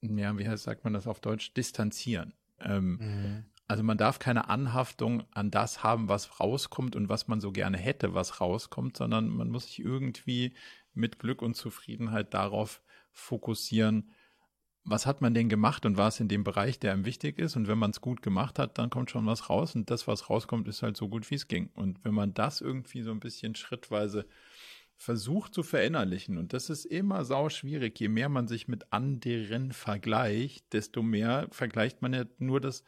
[SPEAKER 1] ja, wie heißt, sagt man das auf Deutsch, distanzieren. Ähm, mhm. Also man darf keine Anhaftung an das haben, was rauskommt und was man so gerne hätte, was rauskommt, sondern man muss sich irgendwie mit Glück und Zufriedenheit darauf fokussieren, was hat man denn gemacht und war es in dem Bereich, der einem wichtig ist. Und wenn man es gut gemacht hat, dann kommt schon was raus. Und das, was rauskommt, ist halt so gut, wie es ging. Und wenn man das irgendwie so ein bisschen schrittweise versucht zu verinnerlichen, und das ist immer sau schwierig, je mehr man sich mit anderen vergleicht, desto mehr vergleicht man ja nur das,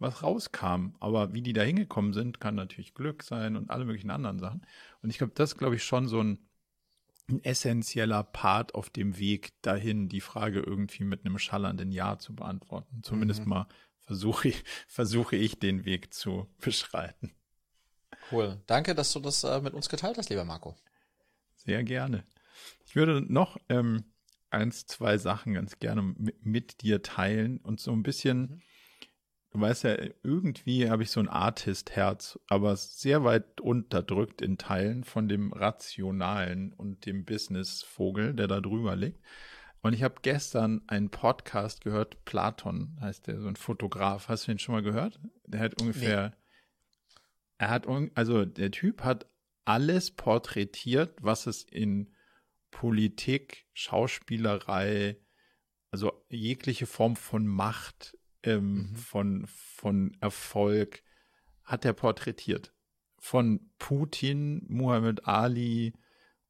[SPEAKER 1] was rauskam. Aber wie die da hingekommen sind, kann natürlich Glück sein und alle möglichen anderen Sachen. Und ich glaube, das ist, glaube ich, schon so ein, ein essentieller Part auf dem Weg dahin, die Frage irgendwie mit einem schallernden Ja zu beantworten. Zumindest mhm. mal versuche ich, <laughs> versuche ich den Weg zu beschreiten.
[SPEAKER 2] Cool. Danke, dass du das äh, mit uns geteilt hast, lieber Marco.
[SPEAKER 1] Sehr gerne. Ich würde noch ähm, eins, zwei Sachen ganz gerne mit, dir teilen und so ein bisschen mhm du weißt ja, irgendwie habe ich so ein Artist-Herz, aber sehr weit unterdrückt in Teilen von dem Rationalen und dem Business-Vogel, der da drüber liegt. Und ich habe gestern einen Podcast gehört, Platon heißt der, so ein Fotograf. Hast du den schon mal gehört? Der hat ungefähr, nee. er hat, also der Typ hat alles porträtiert, was es in Politik, Schauspielerei, also jegliche Form von Macht ähm, mhm. von, von Erfolg hat er porträtiert. Von Putin, Muhammad Ali,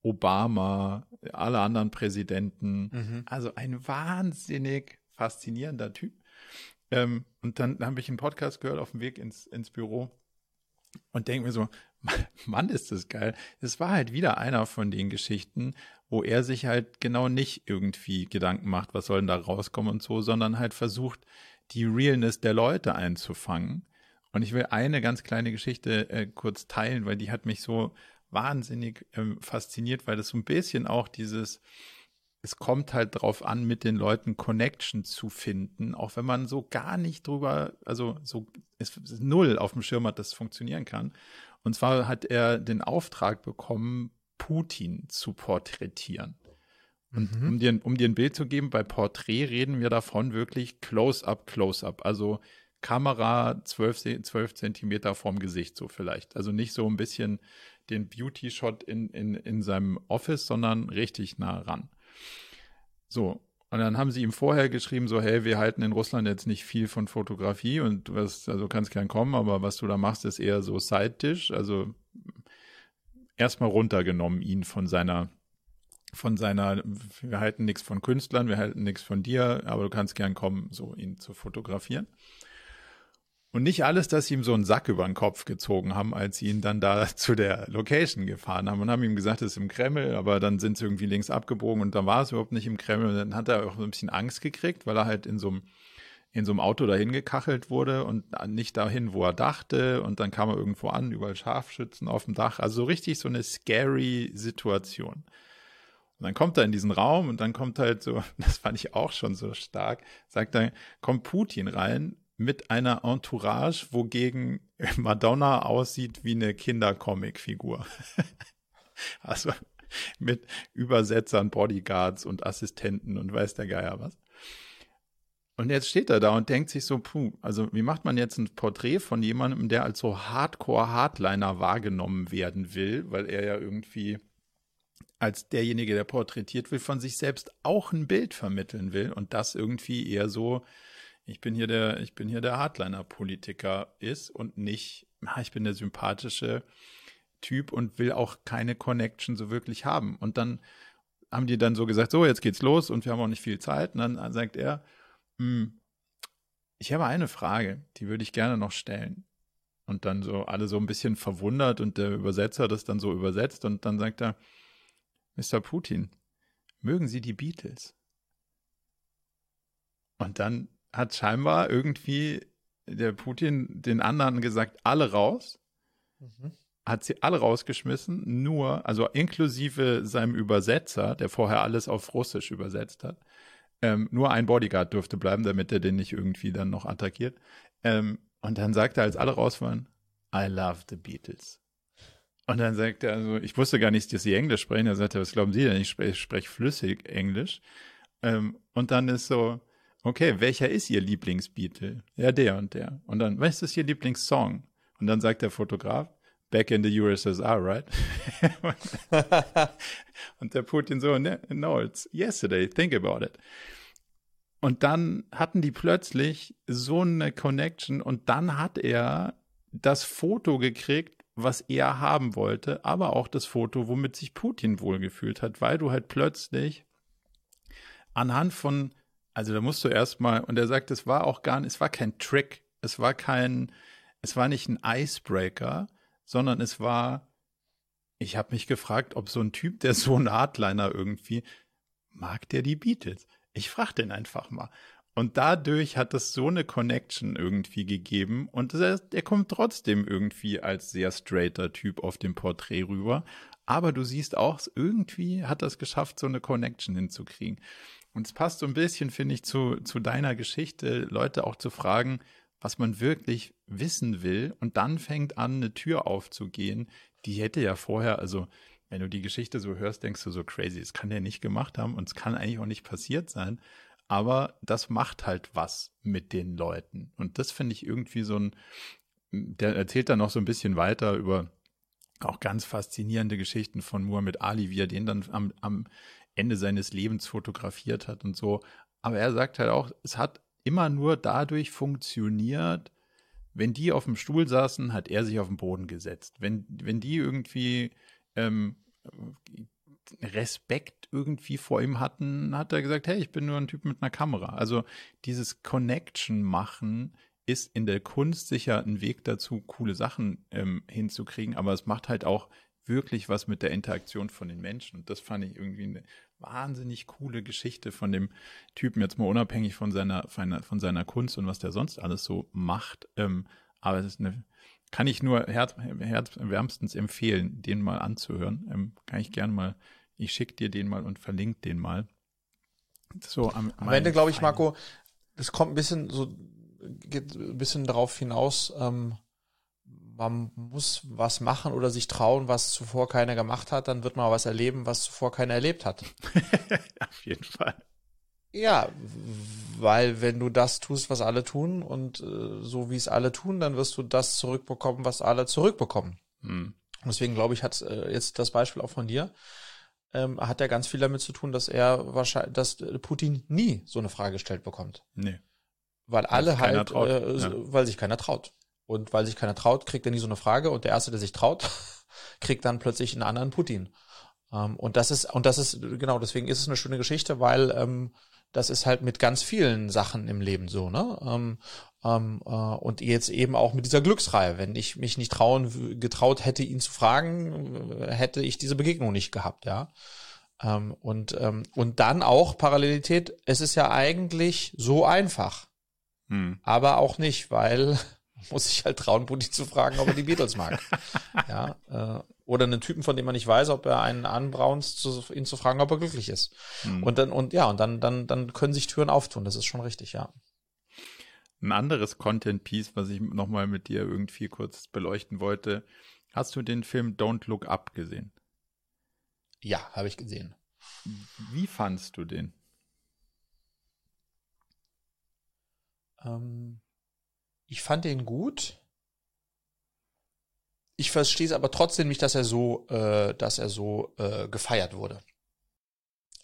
[SPEAKER 1] Obama, alle anderen Präsidenten. Mhm. Also ein wahnsinnig faszinierender Typ. Ähm, und dann habe ich einen Podcast gehört auf dem Weg ins, ins Büro und denke mir so, <laughs> Mann, ist das geil. Es war halt wieder einer von den Geschichten, wo er sich halt genau nicht irgendwie Gedanken macht, was soll denn da rauskommen und so, sondern halt versucht, die Realness der Leute einzufangen. Und ich will eine ganz kleine Geschichte äh, kurz teilen, weil die hat mich so wahnsinnig ähm, fasziniert, weil das so ein bisschen auch dieses, es kommt halt drauf an, mit den Leuten Connection zu finden, auch wenn man so gar nicht drüber, also so es ist null auf dem Schirm hat, dass es funktionieren kann. Und zwar hat er den Auftrag bekommen, Putin zu porträtieren. Und mhm. um, dir, um dir ein Bild zu geben, bei Porträt reden wir davon wirklich Close-up, Close-up. Also Kamera 12, 12 Zentimeter vorm Gesicht, so vielleicht. Also nicht so ein bisschen den Beauty-Shot in, in, in seinem Office, sondern richtig nah ran. So, und dann haben sie ihm vorher geschrieben, so, hey, wir halten in Russland jetzt nicht viel von Fotografie und du wirst, also kannst gern kommen, aber was du da machst, ist eher so Side-Dish, also erstmal runtergenommen ihn von seiner, von seiner, wir halten nichts von Künstlern, wir halten nichts von dir, aber du kannst gern kommen, so ihn zu fotografieren. Und nicht alles, dass sie ihm so einen Sack über den Kopf gezogen haben, als sie ihn dann da <laughs> zu der Location gefahren haben und haben ihm gesagt, es ist im Kreml, aber dann sind sie irgendwie links abgebogen und dann war es überhaupt nicht im Kreml. Und dann hat er auch so ein bisschen Angst gekriegt, weil er halt in so einem in so einem Auto dahin gekachelt wurde und nicht dahin, wo er dachte. Und dann kam er irgendwo an, überall Scharfschützen auf dem Dach. Also so richtig so eine scary Situation. Und dann kommt er in diesen Raum und dann kommt halt so, <laughs> das fand ich auch schon so stark, sagt er, kommt Putin rein mit einer Entourage, wogegen <laughs> Madonna aussieht wie eine Kindercomic-Figur. <laughs> also mit Übersetzern, Bodyguards und Assistenten und weiß der Geier was. Und jetzt steht er da und denkt sich so, puh, also wie macht man jetzt ein Porträt von jemandem, der als so Hardcore-Hardliner wahrgenommen werden will, weil er ja irgendwie als derjenige, der porträtiert will, von sich selbst auch ein Bild vermitteln will und das irgendwie eher so ich bin hier der, ich bin hier der Hardliner-Politiker ist und nicht, ich bin der sympathische Typ und will auch keine Connection so wirklich haben. Und dann haben die dann so gesagt, so, jetzt geht's los und wir haben auch nicht viel Zeit. Und dann sagt er, hm, ich habe eine Frage, die würde ich gerne noch stellen. Und dann so alle so ein bisschen verwundert und der Übersetzer das dann so übersetzt und dann sagt er, Mr. Putin, mögen Sie die Beatles? Und dann hat scheinbar irgendwie der Putin den anderen gesagt, alle raus. Mhm. Hat sie alle rausgeschmissen, nur, also inklusive seinem Übersetzer, der vorher alles auf Russisch übersetzt hat. Ähm, nur ein Bodyguard durfte bleiben, damit er den nicht irgendwie dann noch attackiert. Ähm, und dann sagt er, als alle raus waren, I love the Beatles. Und dann sagt er, also, ich wusste gar nicht, dass sie Englisch sprechen. Er sagte, was glauben Sie denn? Ich spreche, ich spreche flüssig Englisch. Ähm, und dann ist so, okay, welcher ist Ihr Lieblingsbeatle? Ja, der und der. Und dann, was ist Ihr Lieblingssong? Und dann sagt der Fotograf, Back in the USSR, right? <laughs> und der Putin so, no, it's yesterday, think about it. Und dann hatten die plötzlich so eine Connection und dann hat er das Foto gekriegt, was er haben wollte, aber auch das Foto, womit sich Putin wohlgefühlt hat, weil du halt plötzlich anhand von also da musst du erstmal, und er sagt, es war auch gar nicht, es war kein Trick, es war kein, es war nicht ein Icebreaker, sondern es war, ich habe mich gefragt, ob so ein Typ, der so ein Hardliner irgendwie, mag der die Beatles? Ich frage den einfach mal. Und dadurch hat es so eine Connection irgendwie gegeben und er, kommt trotzdem irgendwie als sehr straighter Typ auf dem Porträt rüber. Aber du siehst auch, irgendwie hat das geschafft, so eine Connection hinzukriegen. Und es passt so ein bisschen, finde ich, zu, zu deiner Geschichte, Leute auch zu fragen, was man wirklich wissen will. Und dann fängt an, eine Tür aufzugehen, die hätte ja vorher, also wenn du die Geschichte so hörst, denkst du so crazy, es kann der nicht gemacht haben und es kann eigentlich auch nicht passiert sein. Aber das macht halt was mit den Leuten. Und das finde ich irgendwie so ein, der erzählt dann noch so ein bisschen weiter über auch ganz faszinierende Geschichten von Muhammad Ali, wie er den dann am, am Ende seines Lebens fotografiert hat und so. Aber er sagt halt auch, es hat immer nur dadurch funktioniert, wenn die auf dem Stuhl saßen, hat er sich auf den Boden gesetzt. Wenn, wenn die irgendwie ähm, Respekt irgendwie vor ihm hatten, hat er gesagt, hey, ich bin nur ein Typ mit einer Kamera. Also dieses Connection machen ist in der Kunst sicher ein Weg dazu, coole Sachen ähm, hinzukriegen, aber es macht halt auch wirklich was mit der Interaktion von den Menschen. Und das fand ich irgendwie eine wahnsinnig coole Geschichte von dem Typen, jetzt mal unabhängig von seiner, von seiner Kunst und was der sonst alles so macht. Ähm, aber es ist eine, kann ich nur herz, herzwärmstens empfehlen, den mal anzuhören. Ähm, kann ich gerne mal, ich schicke dir den mal und verlinke den mal.
[SPEAKER 2] So am, am Ende glaube ich, Marco, es kommt ein bisschen so, geht ein bisschen darauf hinaus, ähm, man muss was machen oder sich trauen, was zuvor keiner gemacht hat, dann wird man was erleben, was zuvor keiner erlebt hat. <laughs>
[SPEAKER 1] Auf jeden Fall.
[SPEAKER 2] Ja, weil wenn du das tust, was alle tun und äh, so wie es alle tun, dann wirst du das zurückbekommen, was alle zurückbekommen. Hm. Deswegen glaube ich, hat äh, jetzt das Beispiel auch von dir, ähm, hat ja ganz viel damit zu tun, dass er wahrscheinlich, dass Putin nie so eine Frage gestellt bekommt.
[SPEAKER 1] Nee.
[SPEAKER 2] Weil alle halt, äh, ja. weil sich keiner traut. Und weil sich keiner traut, kriegt er nie so eine Frage. Und der Erste, der sich traut, <laughs> kriegt dann plötzlich einen anderen Putin. Ähm, und das ist, und das ist, genau, deswegen ist es eine schöne Geschichte, weil ähm, das ist halt mit ganz vielen Sachen im Leben so, ne? Ähm, ähm, äh, und jetzt eben auch mit dieser Glücksreihe. Wenn ich mich nicht trauen, getraut hätte, ihn zu fragen, hätte ich diese Begegnung nicht gehabt, ja. Ähm, und, ähm, und dann auch Parallelität, es ist ja eigentlich so einfach. Hm. Aber auch nicht, weil muss ich halt trauen, Putin zu fragen, ob er die Beatles mag. ja, äh, oder einen Typen, von dem man nicht weiß, ob er einen anbraunst, zu, ihn zu fragen, ob er glücklich ist. Mhm. Und dann, und ja, und dann, dann, dann können sich Türen auftun. Das ist schon richtig, ja.
[SPEAKER 1] Ein anderes Content-Piece, was ich nochmal mit dir irgendwie kurz beleuchten wollte. Hast du den Film Don't Look Up gesehen?
[SPEAKER 2] Ja, habe ich gesehen.
[SPEAKER 1] Wie fandst du den?
[SPEAKER 2] Ähm, ich fand den gut. Ich verstehe es aber trotzdem nicht, dass er so, äh, dass er so äh, gefeiert wurde.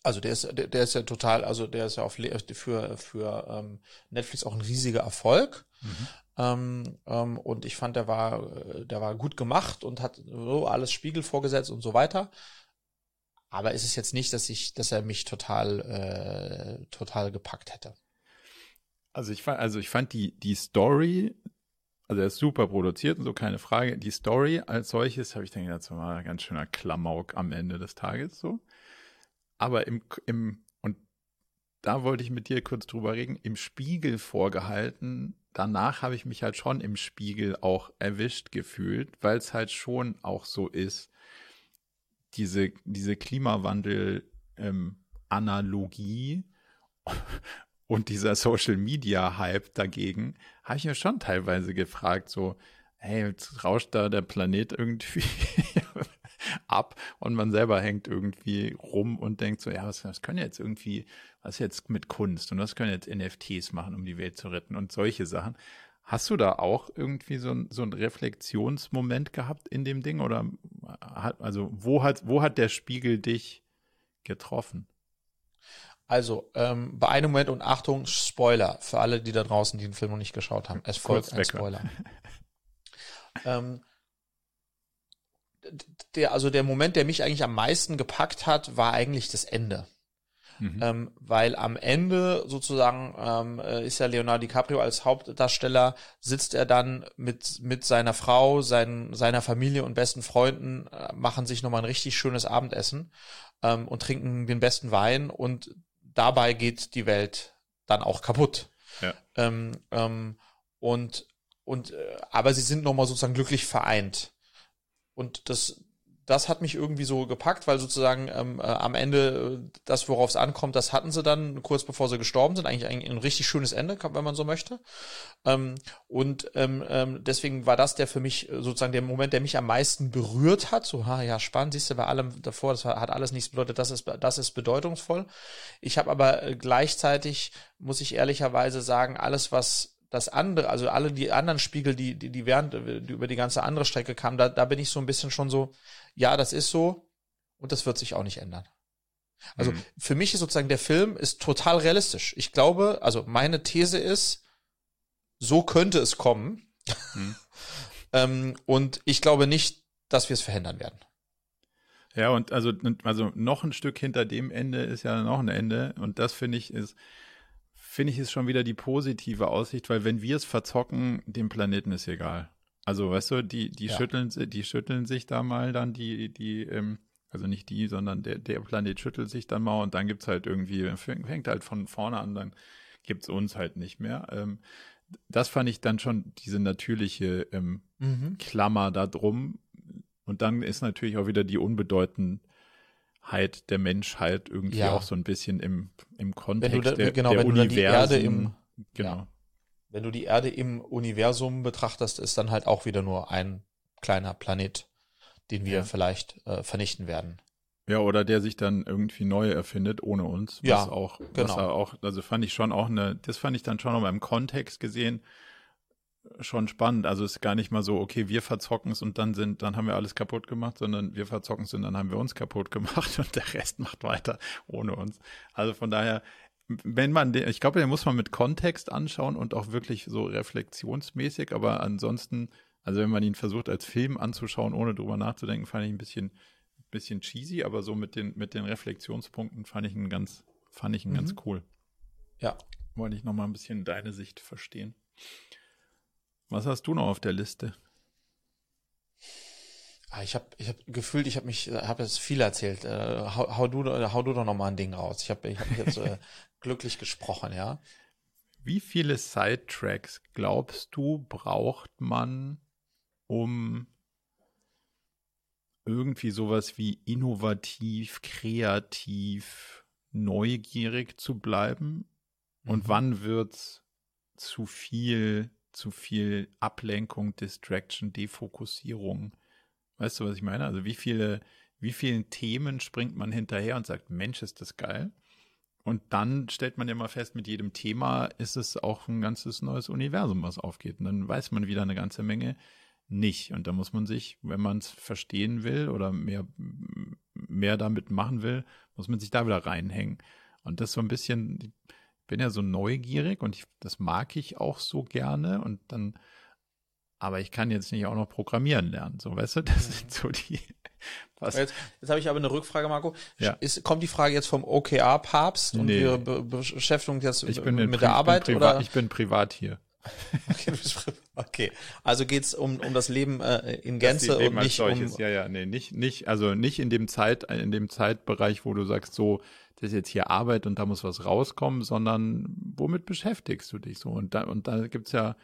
[SPEAKER 2] Also der ist, der, der ist ja total, also der ist ja auf für für ähm, Netflix auch ein riesiger Erfolg. Mhm. Ähm, ähm, und ich fand, der war, der war gut gemacht und hat so alles Spiegel vorgesetzt und so weiter. Aber ist es jetzt nicht, dass ich, dass er mich total, äh, total gepackt hätte.
[SPEAKER 1] Also ich fand, also ich fand die, die Story, also er ist super produziert und so, keine Frage. Die Story als solches habe ich dann gedacht, das war ein ganz schöner Klamauk am Ende des Tages so. Aber im, im, und da wollte ich mit dir kurz drüber reden, im Spiegel vorgehalten. Danach habe ich mich halt schon im Spiegel auch erwischt gefühlt, weil es halt schon auch so ist, diese, diese Klimawandel-Analogie ähm, und dieser Social Media Hype dagegen, habe ich mir schon teilweise gefragt, so, hey, jetzt rauscht da der Planet irgendwie <laughs> ab und man selber hängt irgendwie rum und denkt so, ja, was, was können jetzt irgendwie, was jetzt mit Kunst und was können jetzt NFTs machen, um die Welt zu retten und solche Sachen. Hast du da auch irgendwie so ein, so ein Reflexionsmoment gehabt in dem Ding oder hat, also wo hat, wo hat der Spiegel dich getroffen?
[SPEAKER 2] Also, ähm, bei einem Moment und Achtung, Spoiler für alle, die da draußen, die den Film noch nicht geschaut haben. Es folgt ein Spoiler. <laughs> ähm, der, also der Moment, der mich eigentlich am meisten gepackt hat, war eigentlich das Ende. Mhm. Ähm, weil am Ende sozusagen ähm, äh, ist ja Leonardo DiCaprio als Hauptdarsteller, sitzt er dann mit, mit seiner Frau, sein, seiner Familie und besten Freunden, äh, machen sich nochmal ein richtig schönes Abendessen ähm, und trinken den besten Wein und dabei geht die Welt dann auch kaputt. Ja. Ähm, ähm, und und äh, aber sie sind nochmal sozusagen glücklich vereint. Und das das hat mich irgendwie so gepackt, weil sozusagen ähm, äh, am Ende äh, das, worauf es ankommt, das hatten sie dann kurz bevor sie gestorben sind. Eigentlich, eigentlich ein richtig schönes Ende, wenn man so möchte. Ähm, und ähm, ähm, deswegen war das der für mich äh, sozusagen der Moment, der mich am meisten berührt hat. So, ha, ja, spannend, siehst du, bei allem davor, das hat alles nichts bedeutet, das ist, das ist bedeutungsvoll. Ich habe aber äh, gleichzeitig, muss ich ehrlicherweise sagen, alles, was das andere, also alle die anderen Spiegel, die, die, die während, die über die ganze andere Strecke kamen, da, da bin ich so ein bisschen schon so, ja, das ist so und das wird sich auch nicht ändern. Also mhm. für mich ist sozusagen der Film ist total realistisch. Ich glaube, also meine These ist, so könnte es kommen. Mhm. <laughs> ähm, und ich glaube nicht, dass wir es verhindern werden.
[SPEAKER 1] Ja, und also, also noch ein Stück hinter dem Ende ist ja noch ein Ende. Und das finde ich ist, finde ich, ist schon wieder die positive Aussicht, weil wenn wir es verzocken, dem Planeten ist egal. Also, weißt du, die, die ja. schütteln, die schütteln sich da mal dann, die, die, ähm, also nicht die, sondern der, der Planet schüttelt sich dann mal und dann gibt's halt irgendwie, fängt halt von vorne an, dann gibt's uns halt nicht mehr. Ähm, das fand ich dann schon diese natürliche ähm, mhm. Klammer da drum. Und dann ist natürlich auch wieder die Unbedeutendheit der Menschheit irgendwie ja. auch so ein bisschen im, im Kontext da, der,
[SPEAKER 2] genau,
[SPEAKER 1] der
[SPEAKER 2] wenn
[SPEAKER 1] Universen.
[SPEAKER 2] Du die Erde im,
[SPEAKER 1] genau.
[SPEAKER 2] Ja. Wenn du die Erde im Universum betrachtest, ist dann halt auch wieder nur ein kleiner Planet, den wir ja. vielleicht äh, vernichten werden.
[SPEAKER 1] Ja, oder der sich dann irgendwie neu erfindet ohne uns. Was
[SPEAKER 2] ja,
[SPEAKER 1] auch,
[SPEAKER 2] genau.
[SPEAKER 1] was auch, also fand ich schon auch eine, das fand ich dann schon noch im Kontext gesehen schon spannend. Also es ist gar nicht mal so, okay, wir verzocken es und dann sind, dann haben wir alles kaputt gemacht, sondern wir verzocken es und dann haben wir uns kaputt <laughs> gemacht und der Rest macht weiter ohne uns. Also von daher, wenn man den, ich glaube, den muss man mit Kontext anschauen und auch wirklich so reflexionsmäßig, aber ansonsten, also wenn man ihn versucht als Film anzuschauen, ohne drüber nachzudenken, fand ich ein bisschen bisschen cheesy, aber so mit den, mit den Reflexionspunkten fand ich ihn ganz, fand ich ihn mhm. ganz cool.
[SPEAKER 2] Ja.
[SPEAKER 1] Wollte ich noch mal ein bisschen deine Sicht verstehen. Was hast du noch auf der Liste?
[SPEAKER 2] Ah, ich habe ich hab gefühlt, ich habe mich, habe jetzt viel erzählt. Äh, hau, hau, du, hau du doch noch mal ein Ding raus. Ich habe ich hab mich jetzt äh, <laughs> glücklich gesprochen, ja.
[SPEAKER 1] Wie viele Sidetracks glaubst du braucht man, um irgendwie sowas wie innovativ, kreativ, neugierig zu bleiben? Und mhm. wann wird's zu viel, zu viel Ablenkung, Distraction, Defokussierung? Weißt du, was ich meine? Also wie viele, wie vielen Themen springt man hinterher und sagt, Mensch, ist das geil? Und dann stellt man ja mal fest, mit jedem Thema ist es auch ein ganzes neues Universum, was aufgeht. Und dann weiß man wieder eine ganze Menge, nicht. Und da muss man sich, wenn man es verstehen will oder mehr, mehr damit machen will, muss man sich da wieder reinhängen. Und das so ein bisschen, bin ja so neugierig und ich, das mag ich auch so gerne und dann, aber ich kann jetzt nicht auch noch programmieren lernen. So, weißt du, das sind so die. <laughs>
[SPEAKER 2] Was? Jetzt, jetzt habe ich aber eine Rückfrage, Marco.
[SPEAKER 1] Ja.
[SPEAKER 2] Ist, kommt die Frage jetzt vom OKR-Papst und
[SPEAKER 1] nee.
[SPEAKER 2] wir be beschäftigen uns jetzt
[SPEAKER 1] ich bin
[SPEAKER 2] mit
[SPEAKER 1] Pri
[SPEAKER 2] der Arbeit?
[SPEAKER 1] Ich bin,
[SPEAKER 2] oder?
[SPEAKER 1] ich bin privat hier. <laughs>
[SPEAKER 2] Okay, okay. also geht's um, um das Leben äh, in Gänze Leben und nicht
[SPEAKER 1] solches.
[SPEAKER 2] um
[SPEAKER 1] ja ja nee nicht nicht also nicht in dem Zeit in dem Zeitbereich wo du sagst so das ist jetzt hier Arbeit und da muss was rauskommen sondern womit beschäftigst du dich so? Und da und da gibt's ja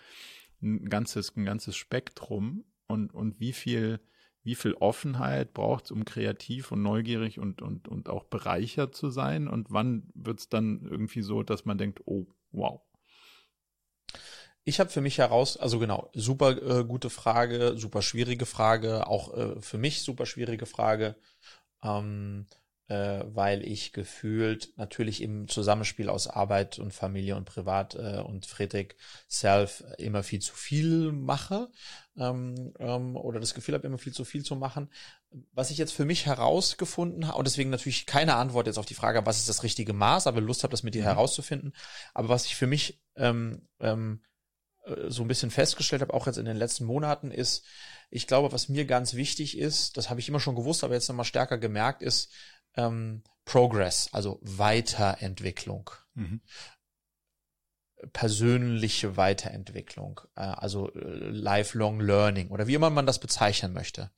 [SPEAKER 1] ein ganzes ein ganzes Spektrum. Und und wie viel wie viel Offenheit braucht es, um kreativ und neugierig und, und, und auch bereichert zu sein? Und wann wird es dann irgendwie so, dass man denkt, oh, wow,
[SPEAKER 2] ich habe für mich heraus, also genau, super äh, gute Frage, super schwierige Frage, auch äh, für mich super schwierige Frage, ähm, äh, weil ich gefühlt natürlich im Zusammenspiel aus Arbeit und Familie und Privat äh, und Friedrich Self immer viel zu viel mache ähm, ähm, oder das Gefühl habe, immer viel zu viel zu machen. Was ich jetzt für mich herausgefunden habe, und deswegen natürlich keine Antwort jetzt auf die Frage, was ist das richtige Maß, aber Lust habe, das mit dir mhm. herauszufinden, aber was ich für mich ähm, ähm, äh, so ein bisschen festgestellt habe, auch jetzt in den letzten Monaten, ist, ich glaube, was mir ganz wichtig ist, das habe ich immer schon gewusst, aber jetzt nochmal stärker gemerkt, ist ähm, Progress, also Weiterentwicklung. Mhm. Persönliche Weiterentwicklung, äh, also äh, lifelong learning oder wie immer man das bezeichnen möchte.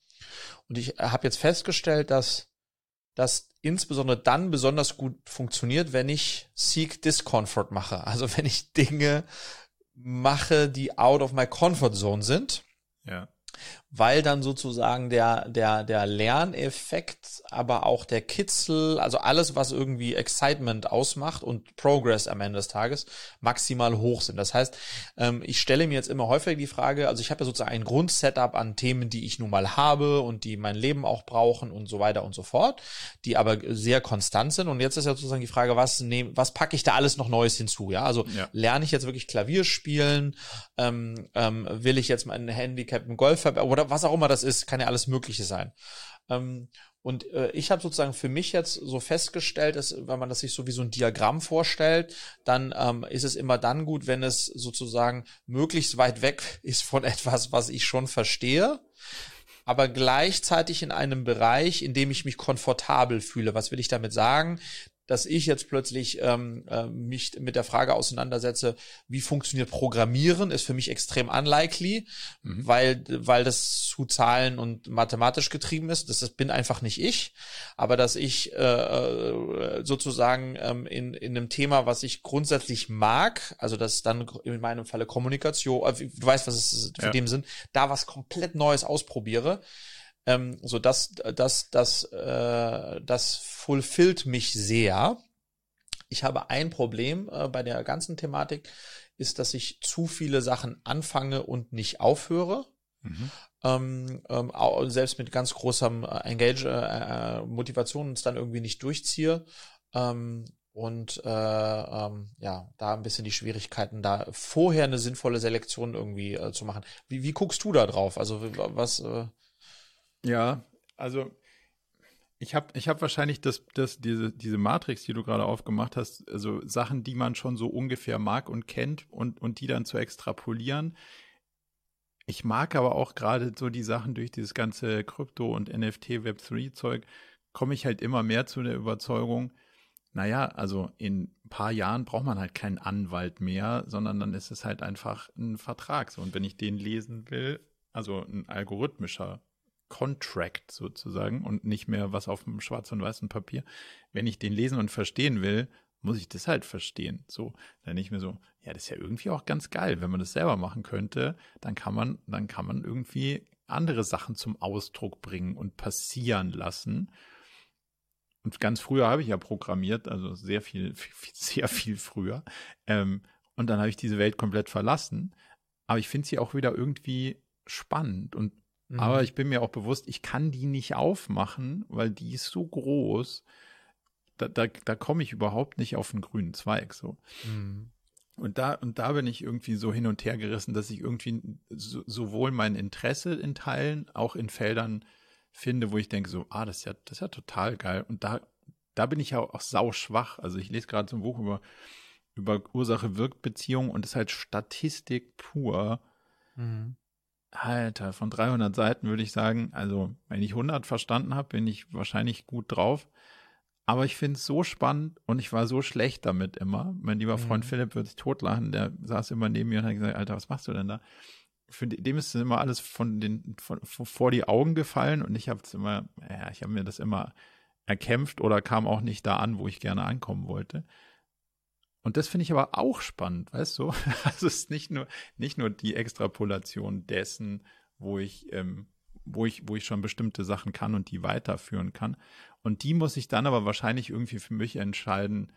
[SPEAKER 2] Und ich habe jetzt festgestellt, dass das insbesondere dann besonders gut funktioniert, wenn ich Seek Discomfort mache. Also wenn ich Dinge mache, die out of my comfort zone sind.
[SPEAKER 1] Ja
[SPEAKER 2] weil dann sozusagen der, der, der Lerneffekt, aber auch der Kitzel, also alles, was irgendwie Excitement ausmacht und Progress am Ende des Tages maximal hoch sind. Das heißt, ähm, ich stelle mir jetzt immer häufiger die Frage, also ich habe ja sozusagen ein Grundsetup an Themen, die ich nun mal habe und die mein Leben auch brauchen und so weiter und so fort, die aber sehr konstant sind. Und jetzt ist ja sozusagen die Frage, was nehm, was packe ich da alles noch Neues hinzu? Ja, also ja. lerne ich jetzt wirklich Klavier spielen? Ähm, ähm, will ich jetzt mein Handicap im Golf oder was auch immer das ist, kann ja alles Mögliche sein. Ähm, und äh, ich habe sozusagen für mich jetzt so festgestellt, dass wenn man das sich so wie so ein Diagramm vorstellt, dann ähm, ist es immer dann gut, wenn es sozusagen möglichst weit weg <laughs> ist von etwas, was ich schon verstehe, aber gleichzeitig in einem Bereich, in dem ich mich komfortabel fühle. Was will ich damit sagen? Dass ich jetzt plötzlich ähm, äh, mich mit der Frage auseinandersetze, wie funktioniert Programmieren, ist für mich extrem unlikely, mhm. weil, weil das zu Zahlen und mathematisch getrieben ist. Das, das bin einfach nicht ich. Aber dass ich äh, äh sozusagen ähm, in, in einem Thema, was ich grundsätzlich mag, also das dann in meinem Falle Kommunikation, äh, du weißt, was es für ja. dem sind, da was komplett Neues ausprobiere, ähm, so dass das das äh, das fulfillt mich sehr. Ich habe ein Problem äh, bei der ganzen Thematik ist, dass ich zu viele Sachen anfange und nicht aufhöre. Mhm. Ähm, ähm, selbst mit ganz großem äh, Engage, äh, äh, Motivation es dann irgendwie nicht durchziehe. Ähm, und äh, ähm, ja, da ein bisschen die Schwierigkeiten, da vorher eine sinnvolle Selektion irgendwie äh, zu machen. Wie, wie guckst du da drauf? Also was? Äh
[SPEAKER 1] ja, also ich habe ich hab wahrscheinlich das, das, diese, diese Matrix, die du gerade aufgemacht hast, also Sachen, die man schon so ungefähr mag und kennt und, und die dann zu extrapolieren. Ich mag aber auch gerade so die Sachen durch dieses ganze Krypto- und NFT-Web3-Zeug, komme ich halt immer mehr zu der Überzeugung, naja, also in ein paar Jahren braucht man halt keinen Anwalt mehr, sondern dann ist es halt einfach ein Vertrag. So, und wenn ich den lesen will, also ein algorithmischer Contract sozusagen und nicht mehr was auf dem schwarz und weißen Papier. Wenn ich den lesen und verstehen will, muss ich das halt verstehen. So, dann nicht mehr so, ja, das ist ja irgendwie auch ganz geil. Wenn man das selber machen könnte, dann kann man, dann kann man irgendwie andere Sachen zum Ausdruck bringen und passieren lassen. Und ganz früher habe ich ja programmiert, also sehr viel, <laughs> sehr viel früher. Ähm, und dann habe ich diese Welt komplett verlassen. Aber ich finde sie auch wieder irgendwie spannend und Mhm. Aber ich bin mir auch bewusst, ich kann die nicht aufmachen, weil die ist so groß. Da, da, da komme ich überhaupt nicht auf einen grünen Zweig. So. Mhm. Und da, und da bin ich irgendwie so hin und her gerissen, dass ich irgendwie so, sowohl mein Interesse in Teilen, auch in Feldern finde, wo ich denke, so, ah, das ist ja, das ist ja total geil. Und da, da bin ich ja auch, auch sau schwach. Also ich lese gerade so ein Buch über, über Ursache-Wirk-Beziehungen und das ist halt Statistik pur. Mhm. Alter, von 300 Seiten würde ich sagen, also wenn ich 100 verstanden habe, bin ich wahrscheinlich gut drauf. Aber ich finde es so spannend und ich war so schlecht damit immer. Mein lieber Freund mhm. Philipp wird sich totlachen, der saß immer neben mir und hat gesagt, Alter, was machst du denn da? Für dem ist immer alles von den von, von, vor die Augen gefallen und ich habe es immer, ja, ich habe mir das immer erkämpft oder kam auch nicht da an, wo ich gerne ankommen wollte. Und das finde ich aber auch spannend, weißt du? <laughs> Also es ist nicht nur, nicht nur die Extrapolation dessen, wo ich, ähm, wo ich, wo ich schon bestimmte Sachen kann und die weiterführen kann. Und die muss ich dann aber wahrscheinlich irgendwie für mich entscheiden,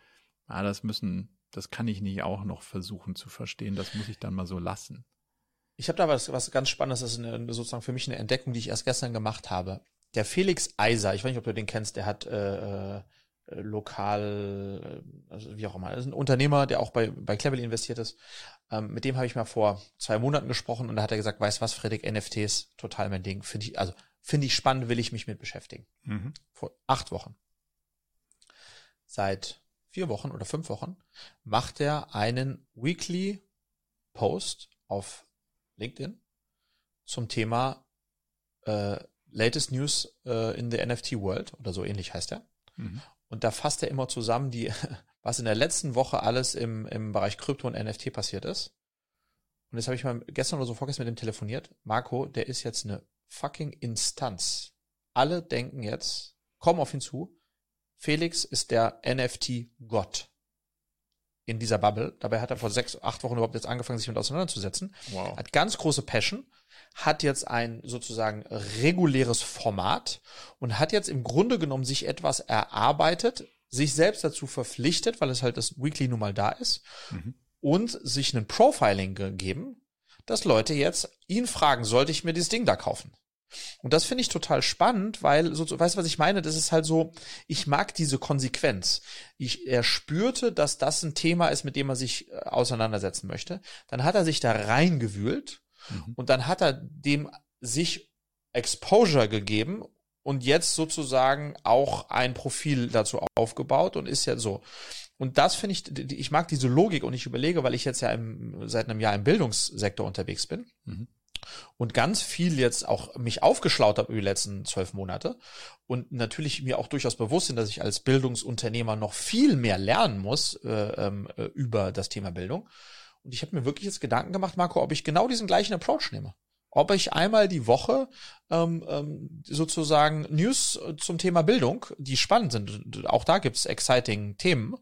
[SPEAKER 1] ah, das müssen, das kann ich nicht auch noch versuchen zu verstehen, das muss ich dann mal so lassen.
[SPEAKER 2] Ich habe da was, was ganz Spannendes, das ist eine, sozusagen für mich eine Entdeckung, die ich erst gestern gemacht habe. Der Felix Eiser, ich weiß nicht, ob du den kennst, der hat äh, äh lokal, äh, also wie auch immer. Das ist ein Unternehmer, der auch bei, bei Cleverly investiert ist. Ähm, mit dem habe ich mal vor zwei Monaten gesprochen und da hat er gesagt, weißt was, Fredrik, NFTs, total mein Ding. Finde ich, also finde ich spannend, will ich mich mit beschäftigen. Mhm. Vor acht Wochen. Seit vier Wochen oder fünf Wochen macht er einen Weekly Post auf LinkedIn zum Thema äh, Latest News äh, in the NFT World oder so ähnlich heißt er. Mhm. Und da fasst er immer zusammen, die, <laughs> was in der letzten Woche alles im, im Bereich Krypto und NFT passiert ist. Und jetzt habe ich mal gestern oder so vorgestern mit ihm telefoniert. Marco, der ist jetzt eine fucking Instanz. Alle denken jetzt, kommen auf ihn zu, Felix ist der NFT-Gott in dieser Bubble. Dabei hat er vor sechs, acht Wochen überhaupt jetzt angefangen, sich mit auseinanderzusetzen. Wow. Hat ganz große Passion hat jetzt ein sozusagen reguläres Format und hat jetzt im Grunde genommen sich etwas erarbeitet, sich selbst dazu verpflichtet, weil es halt das Weekly nun mal da ist, mhm. und sich ein Profiling gegeben, dass Leute jetzt ihn fragen, sollte ich mir dieses Ding da kaufen? Und das finde ich total spannend, weil, so, weißt du, was ich meine? Das ist halt so, ich mag diese Konsequenz. Ich, er spürte, dass das ein Thema ist, mit dem er sich äh, auseinandersetzen möchte. Dann hat er sich da reingewühlt Mhm. Und dann hat er dem sich Exposure gegeben und jetzt sozusagen auch ein Profil dazu aufgebaut und ist ja so. Und das finde ich, ich mag diese Logik und ich überlege, weil ich jetzt ja im, seit einem Jahr im Bildungssektor unterwegs bin. Mhm. und ganz viel jetzt auch mich aufgeschlaut habe über die letzten zwölf Monate und natürlich mir auch durchaus bewusst sind, dass ich als Bildungsunternehmer noch viel mehr lernen muss äh, ähm, äh, über das Thema Bildung. Und ich habe mir wirklich jetzt Gedanken gemacht, Marco, ob ich genau diesen gleichen Approach nehme ob ich einmal die Woche ähm, ähm, sozusagen News zum Thema Bildung, die spannend sind, auch da gibt's exciting Themen,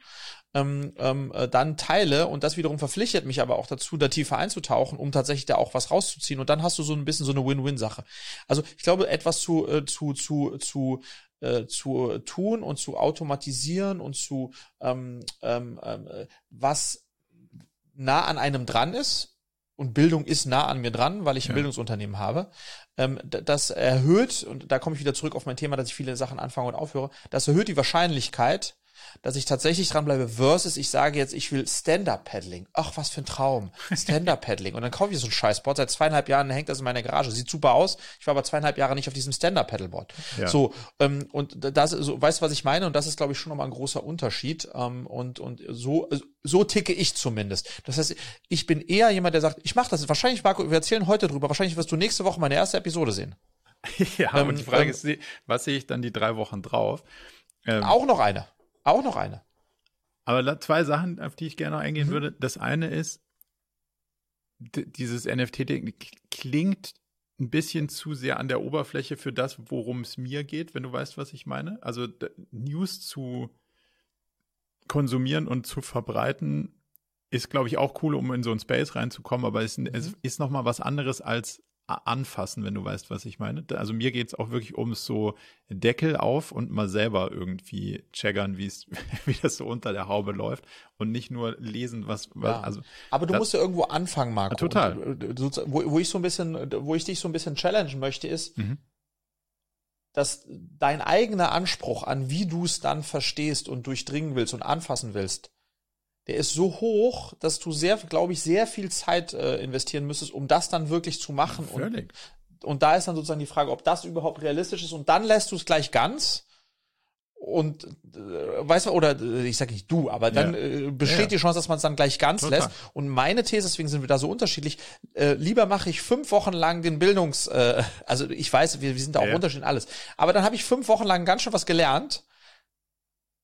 [SPEAKER 2] ähm, ähm, äh, dann teile und das wiederum verpflichtet mich aber auch dazu, da tiefer einzutauchen, um tatsächlich da auch was rauszuziehen und dann hast du so ein bisschen so eine Win-Win-Sache. Also ich glaube, etwas zu, äh, zu, zu, zu äh, zu tun und zu automatisieren und zu ähm, ähm, äh, was nah an einem dran ist, und Bildung ist nah an mir dran, weil ich ein ja. Bildungsunternehmen habe. Ähm, das erhöht, und da komme ich wieder zurück auf mein Thema, dass ich viele Sachen anfange und aufhöre, das erhöht die Wahrscheinlichkeit, dass ich tatsächlich dranbleibe, versus ich sage jetzt, ich will Stand-Up-Paddling. Ach, was für ein Traum. <laughs> Stand-Up-Paddling. Und dann kaufe ich so ein Scheißboard. Seit zweieinhalb Jahren hängt das in meiner Garage. Sieht super aus. Ich war aber zweieinhalb Jahre nicht auf diesem Stand-Up-Paddleboard. Ja. So, ähm, und das, so, weißt du, was ich meine? Und das ist, glaube ich, schon nochmal ein großer Unterschied. Ähm, und, und so, so ticke ich zumindest. Das heißt, ich bin eher jemand, der sagt, ich mache das. Wahrscheinlich, Marco, wir erzählen heute drüber. Wahrscheinlich wirst du nächste Woche meine erste Episode sehen. <laughs>
[SPEAKER 1] ja, ähm, und die Frage ähm, ist, was sehe ich dann die drei Wochen drauf?
[SPEAKER 2] Ähm, auch noch eine. Auch noch eine.
[SPEAKER 1] Aber zwei Sachen, auf die ich gerne eingehen mhm. würde. Das eine ist, dieses NFT-Ding klingt ein bisschen zu sehr an der Oberfläche für das, worum es mir geht, wenn du weißt, was ich meine. Also News zu konsumieren und zu verbreiten ist, glaube ich, auch cool, um in so ein Space reinzukommen, aber es, mhm. es ist noch mal was anderes als anfassen, wenn du weißt, was ich meine. Also mir geht es auch wirklich ums so Deckel auf und mal selber irgendwie checkern, wie es, <laughs> wie das so unter der Haube läuft und nicht nur lesen, was, was ja. also.
[SPEAKER 2] Aber du das, musst ja irgendwo anfangen, Marco.
[SPEAKER 1] Total.
[SPEAKER 2] Und, äh, wo, wo ich so ein bisschen, wo ich dich so ein bisschen challengen möchte, ist, mhm. dass dein eigener Anspruch an, wie du es dann verstehst und durchdringen willst und anfassen willst, der ist so hoch, dass du sehr, glaube ich, sehr viel Zeit äh, investieren müsstest, um das dann wirklich zu machen. Ja, und, und da ist dann sozusagen die Frage, ob das überhaupt realistisch ist. Und dann lässt du es gleich ganz. Und äh, weißt du, oder äh, ich sage nicht du, aber dann ja. äh, besteht ja. die Chance, dass man es dann gleich ganz Total. lässt. Und meine These, deswegen sind wir da so unterschiedlich, äh, lieber mache ich fünf Wochen lang den Bildungs, äh, also ich weiß, wir, wir sind da auch ja. unterschiedlich alles, aber dann habe ich fünf Wochen lang ganz schön was gelernt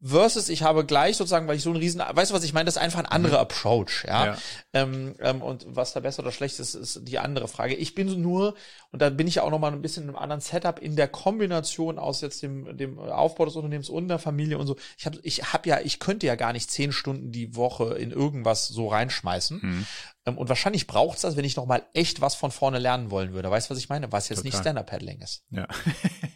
[SPEAKER 2] versus ich habe gleich sozusagen, weil ich so ein riesen, weißt du, was ich meine? Das ist einfach ein anderer mhm. Approach, ja. ja. Ähm, ähm, und was da besser oder schlecht ist, ist die andere Frage. Ich bin nur, und da bin ich ja auch nochmal ein bisschen in einem anderen Setup in der Kombination aus jetzt dem, dem Aufbau des Unternehmens und der Familie und so. Ich habe ich hab ja, ich könnte ja gar nicht zehn Stunden die Woche in irgendwas so reinschmeißen. Ähm, und wahrscheinlich braucht's das, wenn ich nochmal echt was von vorne lernen wollen würde. Weißt du, was ich meine? Was jetzt Total. nicht Stand-Up-Paddling ist.
[SPEAKER 1] Ja. <laughs>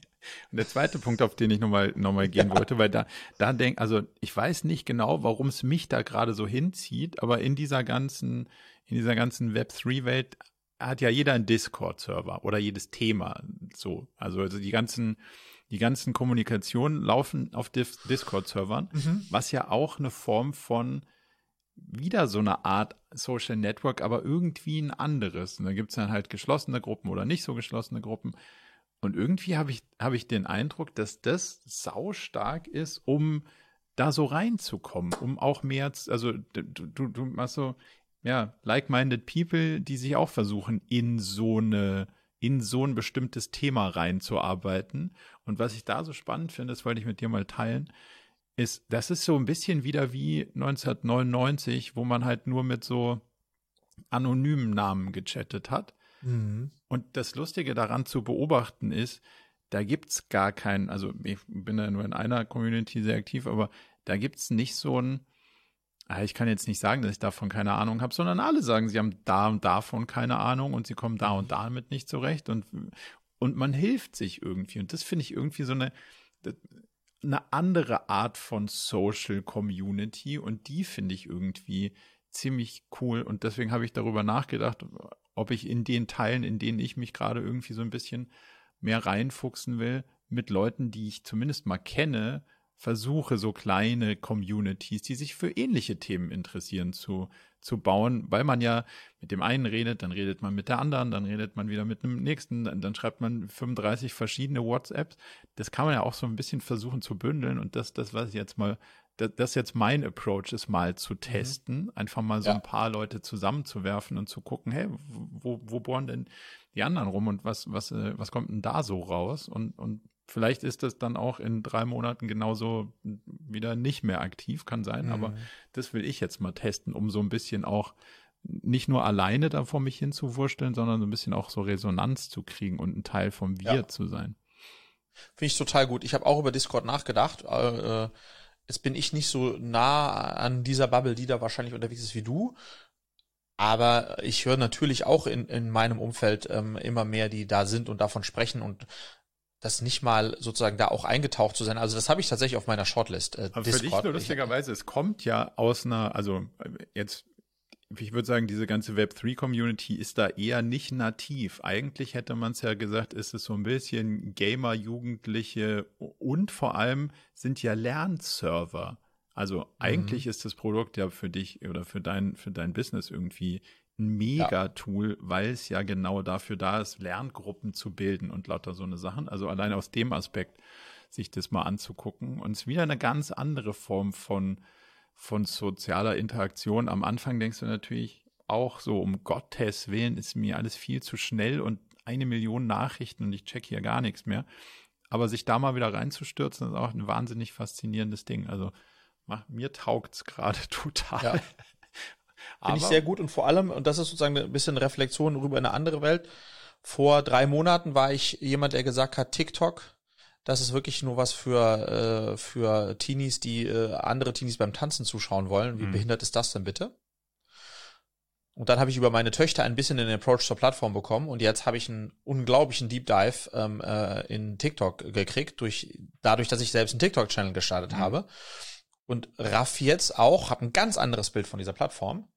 [SPEAKER 1] Der zweite Punkt, auf den ich nochmal noch mal gehen ja. wollte, weil da, da denk, also ich weiß nicht genau, warum es mich da gerade so hinzieht, aber in dieser ganzen, in dieser ganzen Web3-Welt hat ja jeder einen Discord-Server oder jedes Thema so. Also, also die ganzen, die ganzen Kommunikationen laufen auf Discord-Servern, mhm. was ja auch eine Form von wieder so eine Art Social Network, aber irgendwie ein anderes. Und da gibt es dann halt geschlossene Gruppen oder nicht so geschlossene Gruppen. Und irgendwie habe ich, hab ich den Eindruck, dass das sau stark ist, um da so reinzukommen, um auch mehr, also du, du, du machst so, ja, like-minded people, die sich auch versuchen, in so eine, in so ein bestimmtes Thema reinzuarbeiten. Und was ich da so spannend finde, das wollte ich mit dir mal teilen, ist, das ist so ein bisschen wieder wie 1999, wo man halt nur mit so anonymen Namen gechattet hat. Mhm. Und das Lustige daran zu beobachten ist, da gibt es gar keinen, also ich bin ja nur in einer Community sehr aktiv, aber da gibt es nicht so ein, ah, ich kann jetzt nicht sagen, dass ich davon keine Ahnung habe, sondern alle sagen, sie haben da und davon keine Ahnung und sie kommen da und damit nicht zurecht und, und man hilft sich irgendwie. Und das finde ich irgendwie so eine, eine andere Art von Social Community und die finde ich irgendwie ziemlich cool und deswegen habe ich darüber nachgedacht, ob ich in den Teilen, in denen ich mich gerade irgendwie so ein bisschen mehr reinfuchsen will, mit Leuten, die ich zumindest mal kenne, versuche so kleine Communities, die sich für ähnliche Themen interessieren, zu, zu bauen, weil man ja mit dem einen redet, dann redet man mit der anderen, dann redet man wieder mit dem nächsten, dann, dann schreibt man 35 verschiedene WhatsApps. Das kann man ja auch so ein bisschen versuchen zu bündeln und das, das, was ich jetzt mal das jetzt mein Approach ist, mal zu
[SPEAKER 2] Mhm.
[SPEAKER 1] testen, einfach mal so
[SPEAKER 2] Ja.
[SPEAKER 1] ein paar Leute zusammenzuwerfen und zu gucken, hey, wo, wo bohren denn die anderen rum und was, was, äh, was kommt denn da so raus? Und, und vielleicht ist das dann auch in drei Monaten genauso wieder nicht mehr aktiv, kann sein, aber
[SPEAKER 2] Mhm.
[SPEAKER 1] das will ich jetzt mal testen, um so ein bisschen auch nicht nur alleine da vor mich hinzuwursteln, sondern so ein bisschen auch so Resonanz zu kriegen und ein Teil vom Wir
[SPEAKER 2] Ja.
[SPEAKER 1] zu sein.
[SPEAKER 2] Finde ich total gut. Ich habe auch über Discord nachgedacht. Äh, äh, jetzt bin ich nicht so nah an dieser Bubble, die da wahrscheinlich unterwegs ist wie du. Aber ich höre natürlich auch in, in meinem Umfeld ähm, immer mehr, die da sind und davon sprechen und das nicht mal sozusagen da auch eingetaucht zu sein. Also das habe ich tatsächlich auf meiner Shortlist. Äh,
[SPEAKER 1] Aber für dich
[SPEAKER 2] Discord.
[SPEAKER 1] nur lustigerweise, es kommt ja aus einer, also jetzt, ich würde sagen, diese ganze Web3-Community ist da eher nicht nativ. Eigentlich hätte man es ja gesagt, ist es so ein bisschen Gamer, Jugendliche und vor allem sind ja Lernserver. Also eigentlich ist das Produkt ja für dich oder für dein, für dein Business irgendwie ein Mega-Tool, weil es ja genau dafür da ist, Lerngruppen zu bilden und lauter so eine Sachen. Also allein aus dem Aspekt sich das mal anzugucken. Und es ist wieder eine ganz andere Form von, von sozialer Interaktion. Am Anfang denkst du natürlich auch so, um Gottes Willen ist mir alles viel zu schnell und eine Million Nachrichten und ich check hier gar nichts mehr. Aber sich da mal wieder reinzustürzen, ist auch ein wahnsinnig faszinierendes Ding. Also mir taugt's gerade <laughs> total.
[SPEAKER 2] Ja. Finde ich sehr gut und vor allem, und das ist sozusagen ein bisschen Reflexion rüber in eine andere Welt. Vor drei Monaten war ich jemand, der gesagt hat, TikTok, das ist wirklich nur was für, äh, für Teenies, die äh, andere Teenies beim Tanzen zuschauen wollen. Wie
[SPEAKER 1] Mhm.
[SPEAKER 2] behindert ist das denn bitte? Und dann habe ich über meine Töchter ein bisschen den Approach zur Plattform bekommen und jetzt habe ich einen unglaublichen Deep Dive ähm, äh, in TikTok gekriegt, durch, dadurch, dass ich selbst einen TikTok-Channel gestartet
[SPEAKER 1] Mhm.
[SPEAKER 2] habe. Und raff jetzt auch, habe ein ganz anderes Bild von dieser Plattform,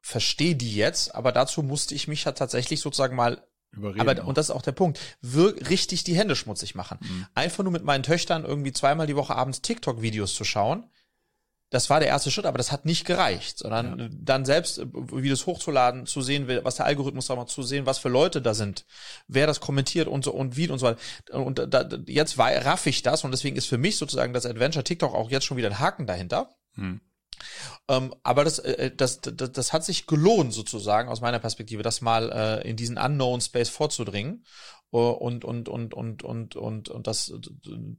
[SPEAKER 2] verstehe die jetzt, aber dazu musste ich mich ja tatsächlich sozusagen mal,
[SPEAKER 1] Überreden
[SPEAKER 2] aber und das ist auch der Punkt, wir, richtig die Hände schmutzig machen.
[SPEAKER 1] Mhm.
[SPEAKER 2] Einfach nur mit meinen Töchtern irgendwie zweimal die Woche abends TikTok-Videos zu schauen, das war der erste Schritt, aber das hat nicht gereicht, sondern
[SPEAKER 1] Ja.
[SPEAKER 2] dann selbst äh, Videos hochzuladen, zu sehen, was der Algorithmus da macht, zu sehen, was für Leute da sind, wer das kommentiert und so und wie und so weiter. Und da, jetzt raff ich das und deswegen ist für mich sozusagen das Adventure TikTok auch jetzt schon wieder ein Haken dahinter.
[SPEAKER 1] Hm.
[SPEAKER 2] Ähm, aber das, äh, das, das, das hat sich gelohnt sozusagen aus meiner Perspektive, das mal äh, in diesen unknown Space vorzudringen äh, und und und und und und und das äh,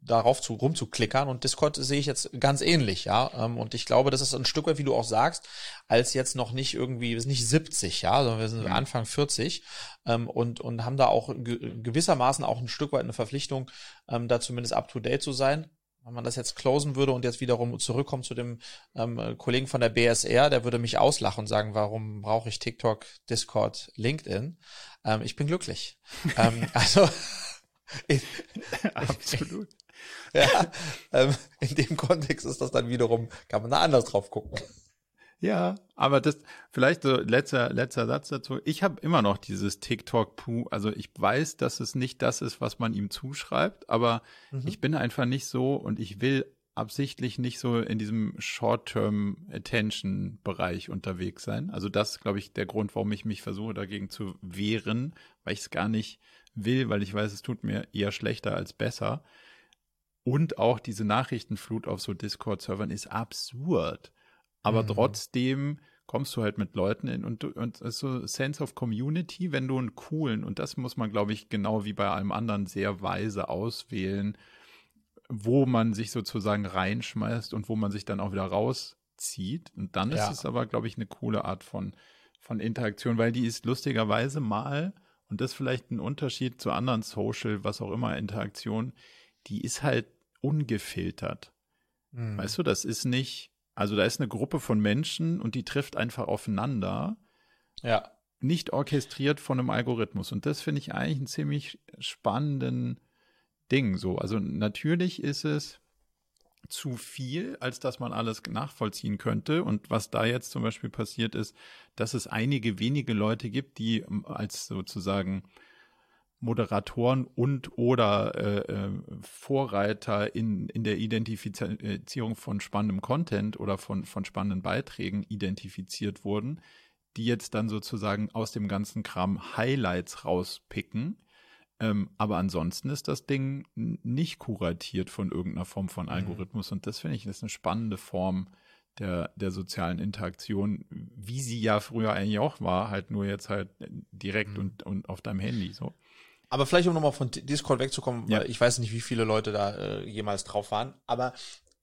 [SPEAKER 2] darauf zu rumzuklickern. Und Discord sehe ich jetzt ganz ähnlich, ja. Ähm, und ich glaube, das ist ein Stück weit, wie du auch sagst, als jetzt noch nicht irgendwie, wir sind nicht 70, ja, sondern wir sind
[SPEAKER 1] Mhm.
[SPEAKER 2] Anfang 40 ähm, und und haben da auch ge gewissermaßen auch ein Stück weit eine Verpflichtung, ähm, da zumindest up to date zu sein wenn man das jetzt closen würde und jetzt wiederum zurückkommt zu dem ähm, Kollegen von der BSR, der würde mich auslachen und sagen, warum brauche ich TikTok, Discord, LinkedIn? Ähm, ich bin glücklich. <laughs> ähm, also in,
[SPEAKER 1] Absolut. <laughs>
[SPEAKER 2] ja, ähm, in dem Kontext ist das dann wiederum, kann man da anders drauf gucken.
[SPEAKER 1] Ja, aber das vielleicht so letzter letzter Satz dazu. Ich habe immer noch dieses TikTok Puh, also ich weiß, dass es nicht das ist, was man ihm zuschreibt, aber
[SPEAKER 2] Mhm.
[SPEAKER 1] ich bin einfach nicht so und ich will absichtlich nicht so in diesem Short-Term Attention Bereich unterwegs sein. Also das ist, glaube ich, der Grund, warum ich mich versuche dagegen zu wehren, weil ich es gar nicht will, weil ich weiß, es tut mir eher schlechter als besser. Und auch diese Nachrichtenflut auf so Discord-Servern ist absurd. Aber
[SPEAKER 2] Mhm.
[SPEAKER 1] trotzdem kommst du halt mit Leuten in und, du- und es ist so Sense of Community, wenn du einen coolen, und das muss man, glaube ich, genau wie bei allem anderen sehr weise auswählen, wo man sich sozusagen reinschmeißt und wo man sich dann auch wieder rauszieht. Und dann
[SPEAKER 2] Ja.
[SPEAKER 1] ist es aber, glaube ich, eine coole Art von, von Interaktion, weil die ist lustigerweise mal, und das ist vielleicht ein Unterschied zu anderen Social, was auch immer, Interaktionen, die ist halt ungefiltert.
[SPEAKER 2] Mhm.
[SPEAKER 1] Weißt du, das ist nicht, also da ist eine Gruppe von Menschen und die trifft einfach aufeinander,
[SPEAKER 2] Ja.
[SPEAKER 1] nicht orchestriert von einem Algorithmus. Und das finde ich eigentlich einen ziemlich spannenden Ding so. Also natürlich ist es zu viel, als dass man alles nachvollziehen könnte. Und was da jetzt zum Beispiel passiert ist, dass es einige wenige Leute gibt, die ähm, als sozusagen Moderatoren und oder äh, äh, Vorreiter in, in der Identifizierung von spannendem Content oder von, von spannenden Beiträgen identifiziert wurden, die jetzt dann sozusagen aus dem ganzen Kram Highlights rauspicken, Ähm, aber ansonsten ist das Ding nicht kuratiert von irgendeiner Form von mhm. Algorithmus. Mhm. Und das finde ich ist eine spannende Form der, der sozialen Interaktion, wie sie ja früher eigentlich auch war, halt nur jetzt halt direkt mhm. und, und auf deinem Handy so.
[SPEAKER 2] Aber vielleicht, um nochmal von Discord wegzukommen, ja. weil ich weiß nicht, wie viele Leute da äh, jemals drauf waren, aber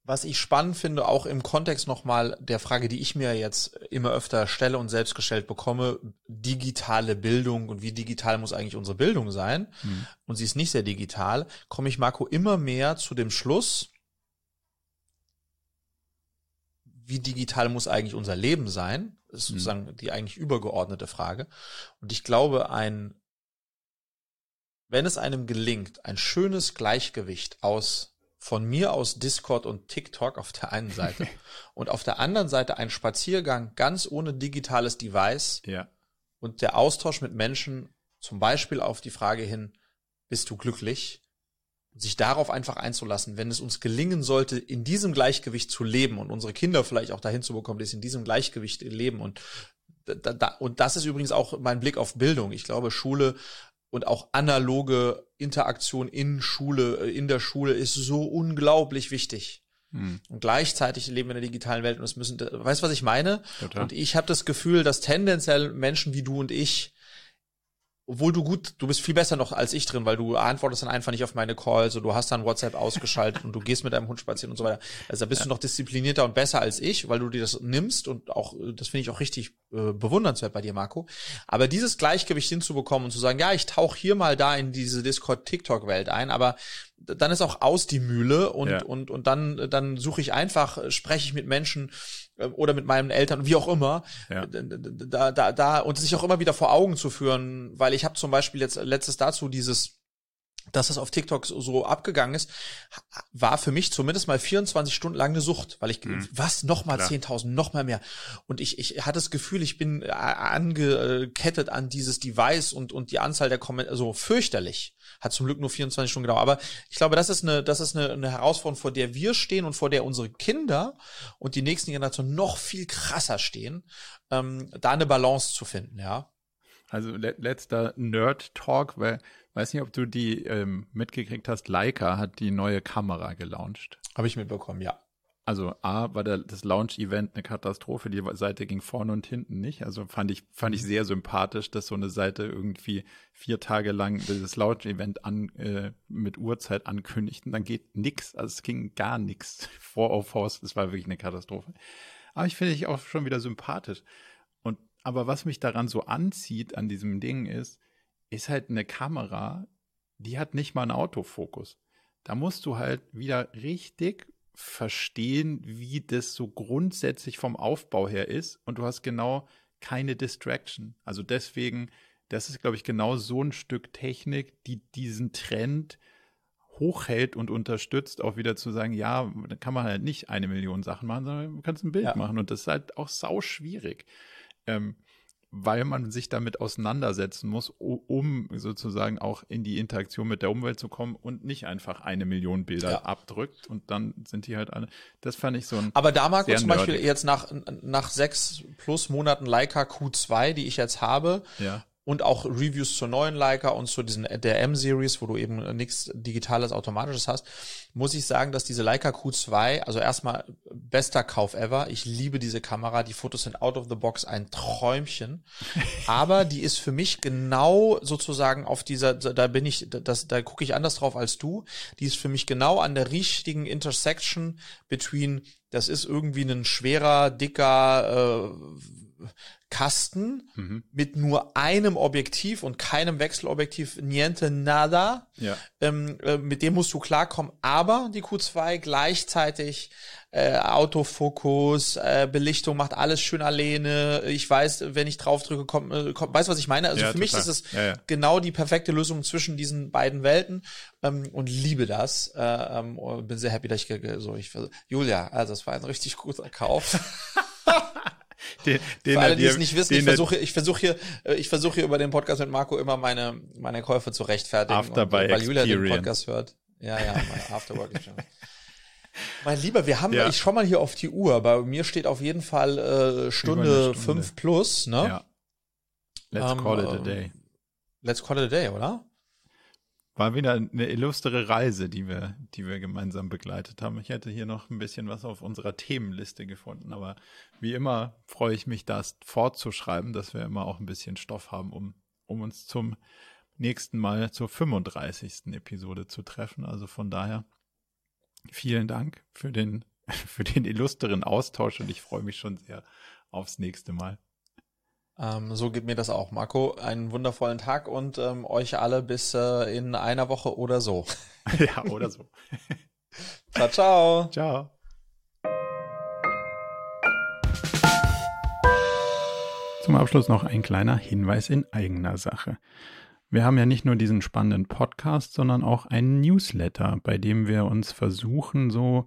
[SPEAKER 2] was ich spannend finde, auch im Kontext nochmal der Frage, die ich mir jetzt immer öfter stelle und selbst gestellt bekomme, digitale Bildung und wie digital muss eigentlich unsere Bildung sein? Mhm. Und sie ist nicht sehr digital, komme ich, Marco, immer mehr zu dem Schluss, wie digital muss eigentlich unser Leben sein? Das ist mhm. sozusagen die eigentlich übergeordnete Frage. Und ich glaube, ein, wenn es einem gelingt, ein schönes Gleichgewicht aus von mir aus Discord und TikTok auf der einen Seite <laughs> und auf der anderen Seite ein Spaziergang ganz ohne digitales Device
[SPEAKER 1] ja.
[SPEAKER 2] und der Austausch mit Menschen, zum Beispiel auf die Frage hin, bist du glücklich? sich darauf einfach einzulassen, wenn es uns gelingen sollte, in diesem Gleichgewicht zu leben und unsere Kinder vielleicht auch dahin zu bekommen, dass sie in diesem Gleichgewicht leben und da, da, und das ist übrigens auch mein Blick auf Bildung. Ich glaube, Schule und auch analoge Interaktion in Schule, äh, in der Schule ist so unglaublich wichtig. Hm. Und gleichzeitig leben wir in der digitalen Welt und es müssen, weißt du, was ich meine? Total. Und ich habe das Gefühl, dass tendenziell Menschen wie du und ich obwohl du gut, du bist viel besser noch als ich drin, weil du antwortest dann einfach nicht auf meine Calls und du hast dann WhatsApp ausgeschaltet <laughs> und du gehst mit deinem Hund spazieren und so weiter. Also da bist ja. du noch disziplinierter und besser als ich, weil du dir das nimmst und auch, das finde ich auch richtig äh, bewundernswert bei dir, Marco. Aber dieses Gleichgewicht hinzubekommen und zu sagen, ja, ich tauche hier mal da in diese Discord-TikTok-Welt ein, aber dann ist auch aus die Mühle und, ja. und, und dann, dann suche ich einfach, spreche ich mit Menschen, äh, oder mit meinen Eltern, wie auch immer, ja. da, da, da, und sich auch immer wieder vor Augen zu führen, weil ich habe zum Beispiel jetzt letztes dazu dieses dass es auf TikTok so abgegangen ist, war für mich zumindest mal 24 Stunden lang eine Sucht, weil ich, mhm. was, nochmal 10.000, nochmal mehr. Und ich, ich hatte das Gefühl, ich bin äh, angekettet an dieses Device und, und die Anzahl der Kommentare, so fürchterlich. Hat zum Glück nur 24 Stunden gedauert. Aber ich glaube, das ist eine, das ist eine, eine Herausforderung, vor der wir stehen und vor der unsere Kinder und die nächsten Generationen noch viel krasser stehen, ähm, da eine Balance zu finden, ja.
[SPEAKER 1] Also letzter Nerd-Talk, weil weiß nicht, ob du die ähm, mitgekriegt hast. Leica hat die neue Kamera gelauncht.
[SPEAKER 2] Habe ich mitbekommen, ja.
[SPEAKER 1] Also A war der, das Launch-Event eine Katastrophe. Die Seite ging vorne und hinten nicht. Also fand ich fand ich sehr sympathisch, dass so eine Seite irgendwie vier Tage lang dieses Launch-Event an äh, mit Uhrzeit ankündigt und dann geht nix. Also es ging gar nichts <laughs> vor auf Haus. Das war wirklich eine Katastrophe. Aber ich finde ich auch schon wieder sympathisch. Und aber was mich daran so anzieht an diesem Ding ist, ist halt eine Kamera, die hat nicht mal einen Autofokus. Da musst du halt wieder richtig verstehen, wie das so grundsätzlich vom Aufbau her ist und du hast genau keine Distraction. Also deswegen, das ist, glaube ich, genau so ein Stück Technik, die diesen Trend hochhält und unterstützt, auch wieder zu sagen, ja, da kann man halt nicht eine Million Sachen machen, sondern du kannst ein Bild ja. machen und das ist halt auch sau schwierig. Ähm, weil man sich damit auseinandersetzen muss, um sozusagen auch in die Interaktion mit der Umwelt zu kommen und nicht einfach eine Million Bilder ja. abdrückt und dann sind die halt alle. Das fand ich so ein.
[SPEAKER 2] Aber da mag man zum Beispiel jetzt nach, nach sechs plus Monaten Leica Q2, die ich jetzt habe,
[SPEAKER 1] ja
[SPEAKER 2] und auch Reviews zur neuen Leica und zu diesen der M-Series, wo du eben nichts Digitales, Automatisches hast, muss ich sagen, dass diese Leica Q2, also erstmal bester Kauf ever. Ich liebe diese Kamera. Die Fotos sind out of the box ein Träumchen. <laughs> Aber die ist für mich genau sozusagen auf dieser, da bin ich, das, da gucke ich anders drauf als du. Die ist für mich genau an der richtigen Intersection between, das ist irgendwie ein schwerer, dicker, äh, Kasten mhm. mit nur einem Objektiv und keinem Wechselobjektiv, niente nada.
[SPEAKER 1] Ja.
[SPEAKER 2] Ähm, äh, mit dem musst du klarkommen. Aber die Q2 gleichzeitig äh, Autofokus, äh, Belichtung macht alles schön alleine. Ich weiß, wenn ich draufdrücke, kommt, äh, kommt weißt du, was ich meine? Also ja, für total. mich ist es ja, genau die perfekte Lösung zwischen diesen beiden Welten ähm, und liebe das. Äh, ähm, bin sehr happy, dass ich so ich Julia, also es war ein richtig guter Kauf. <laughs> <laughs>
[SPEAKER 1] den, den
[SPEAKER 2] Für alle, die es nicht wissen, ich versuche, ich versuche hier, äh, ich versuche hier über den Podcast mit Marco immer meine, meine Käufe zu rechtfertigen.
[SPEAKER 1] After by weil
[SPEAKER 2] Julia den Podcast hört. Ja, ja, meine Afterwork <laughs> Mein Lieber, wir haben, ja. ich schau mal hier auf die Uhr, bei mir steht auf jeden Fall äh, Stunde, Stunde 5 plus, ne? Ja.
[SPEAKER 1] Let's um, call it a ähm, day.
[SPEAKER 2] Let's call it a day, oder?
[SPEAKER 1] War wieder eine illustre Reise, die wir, die wir gemeinsam begleitet haben. Ich hätte hier noch ein bisschen was auf unserer Themenliste gefunden, aber wie immer freue ich mich, das fortzuschreiben, dass wir immer auch ein bisschen Stoff haben, um, um uns zum nächsten Mal zur 35. Episode zu treffen. Also von daher vielen Dank für den, <laughs> für den illustren Austausch und ich freue mich schon sehr aufs nächste Mal.
[SPEAKER 2] Ähm, so geht mir das auch, Marco. Einen wundervollen Tag und ähm, euch alle bis äh, in einer Woche oder so. <laughs>
[SPEAKER 1] ja, oder so. <laughs>
[SPEAKER 2] ciao, ciao.
[SPEAKER 1] Ciao. Zum Abschluss noch ein kleiner Hinweis in eigener Sache. Wir haben ja nicht nur diesen spannenden Podcast, sondern auch einen Newsletter, bei dem wir uns versuchen, so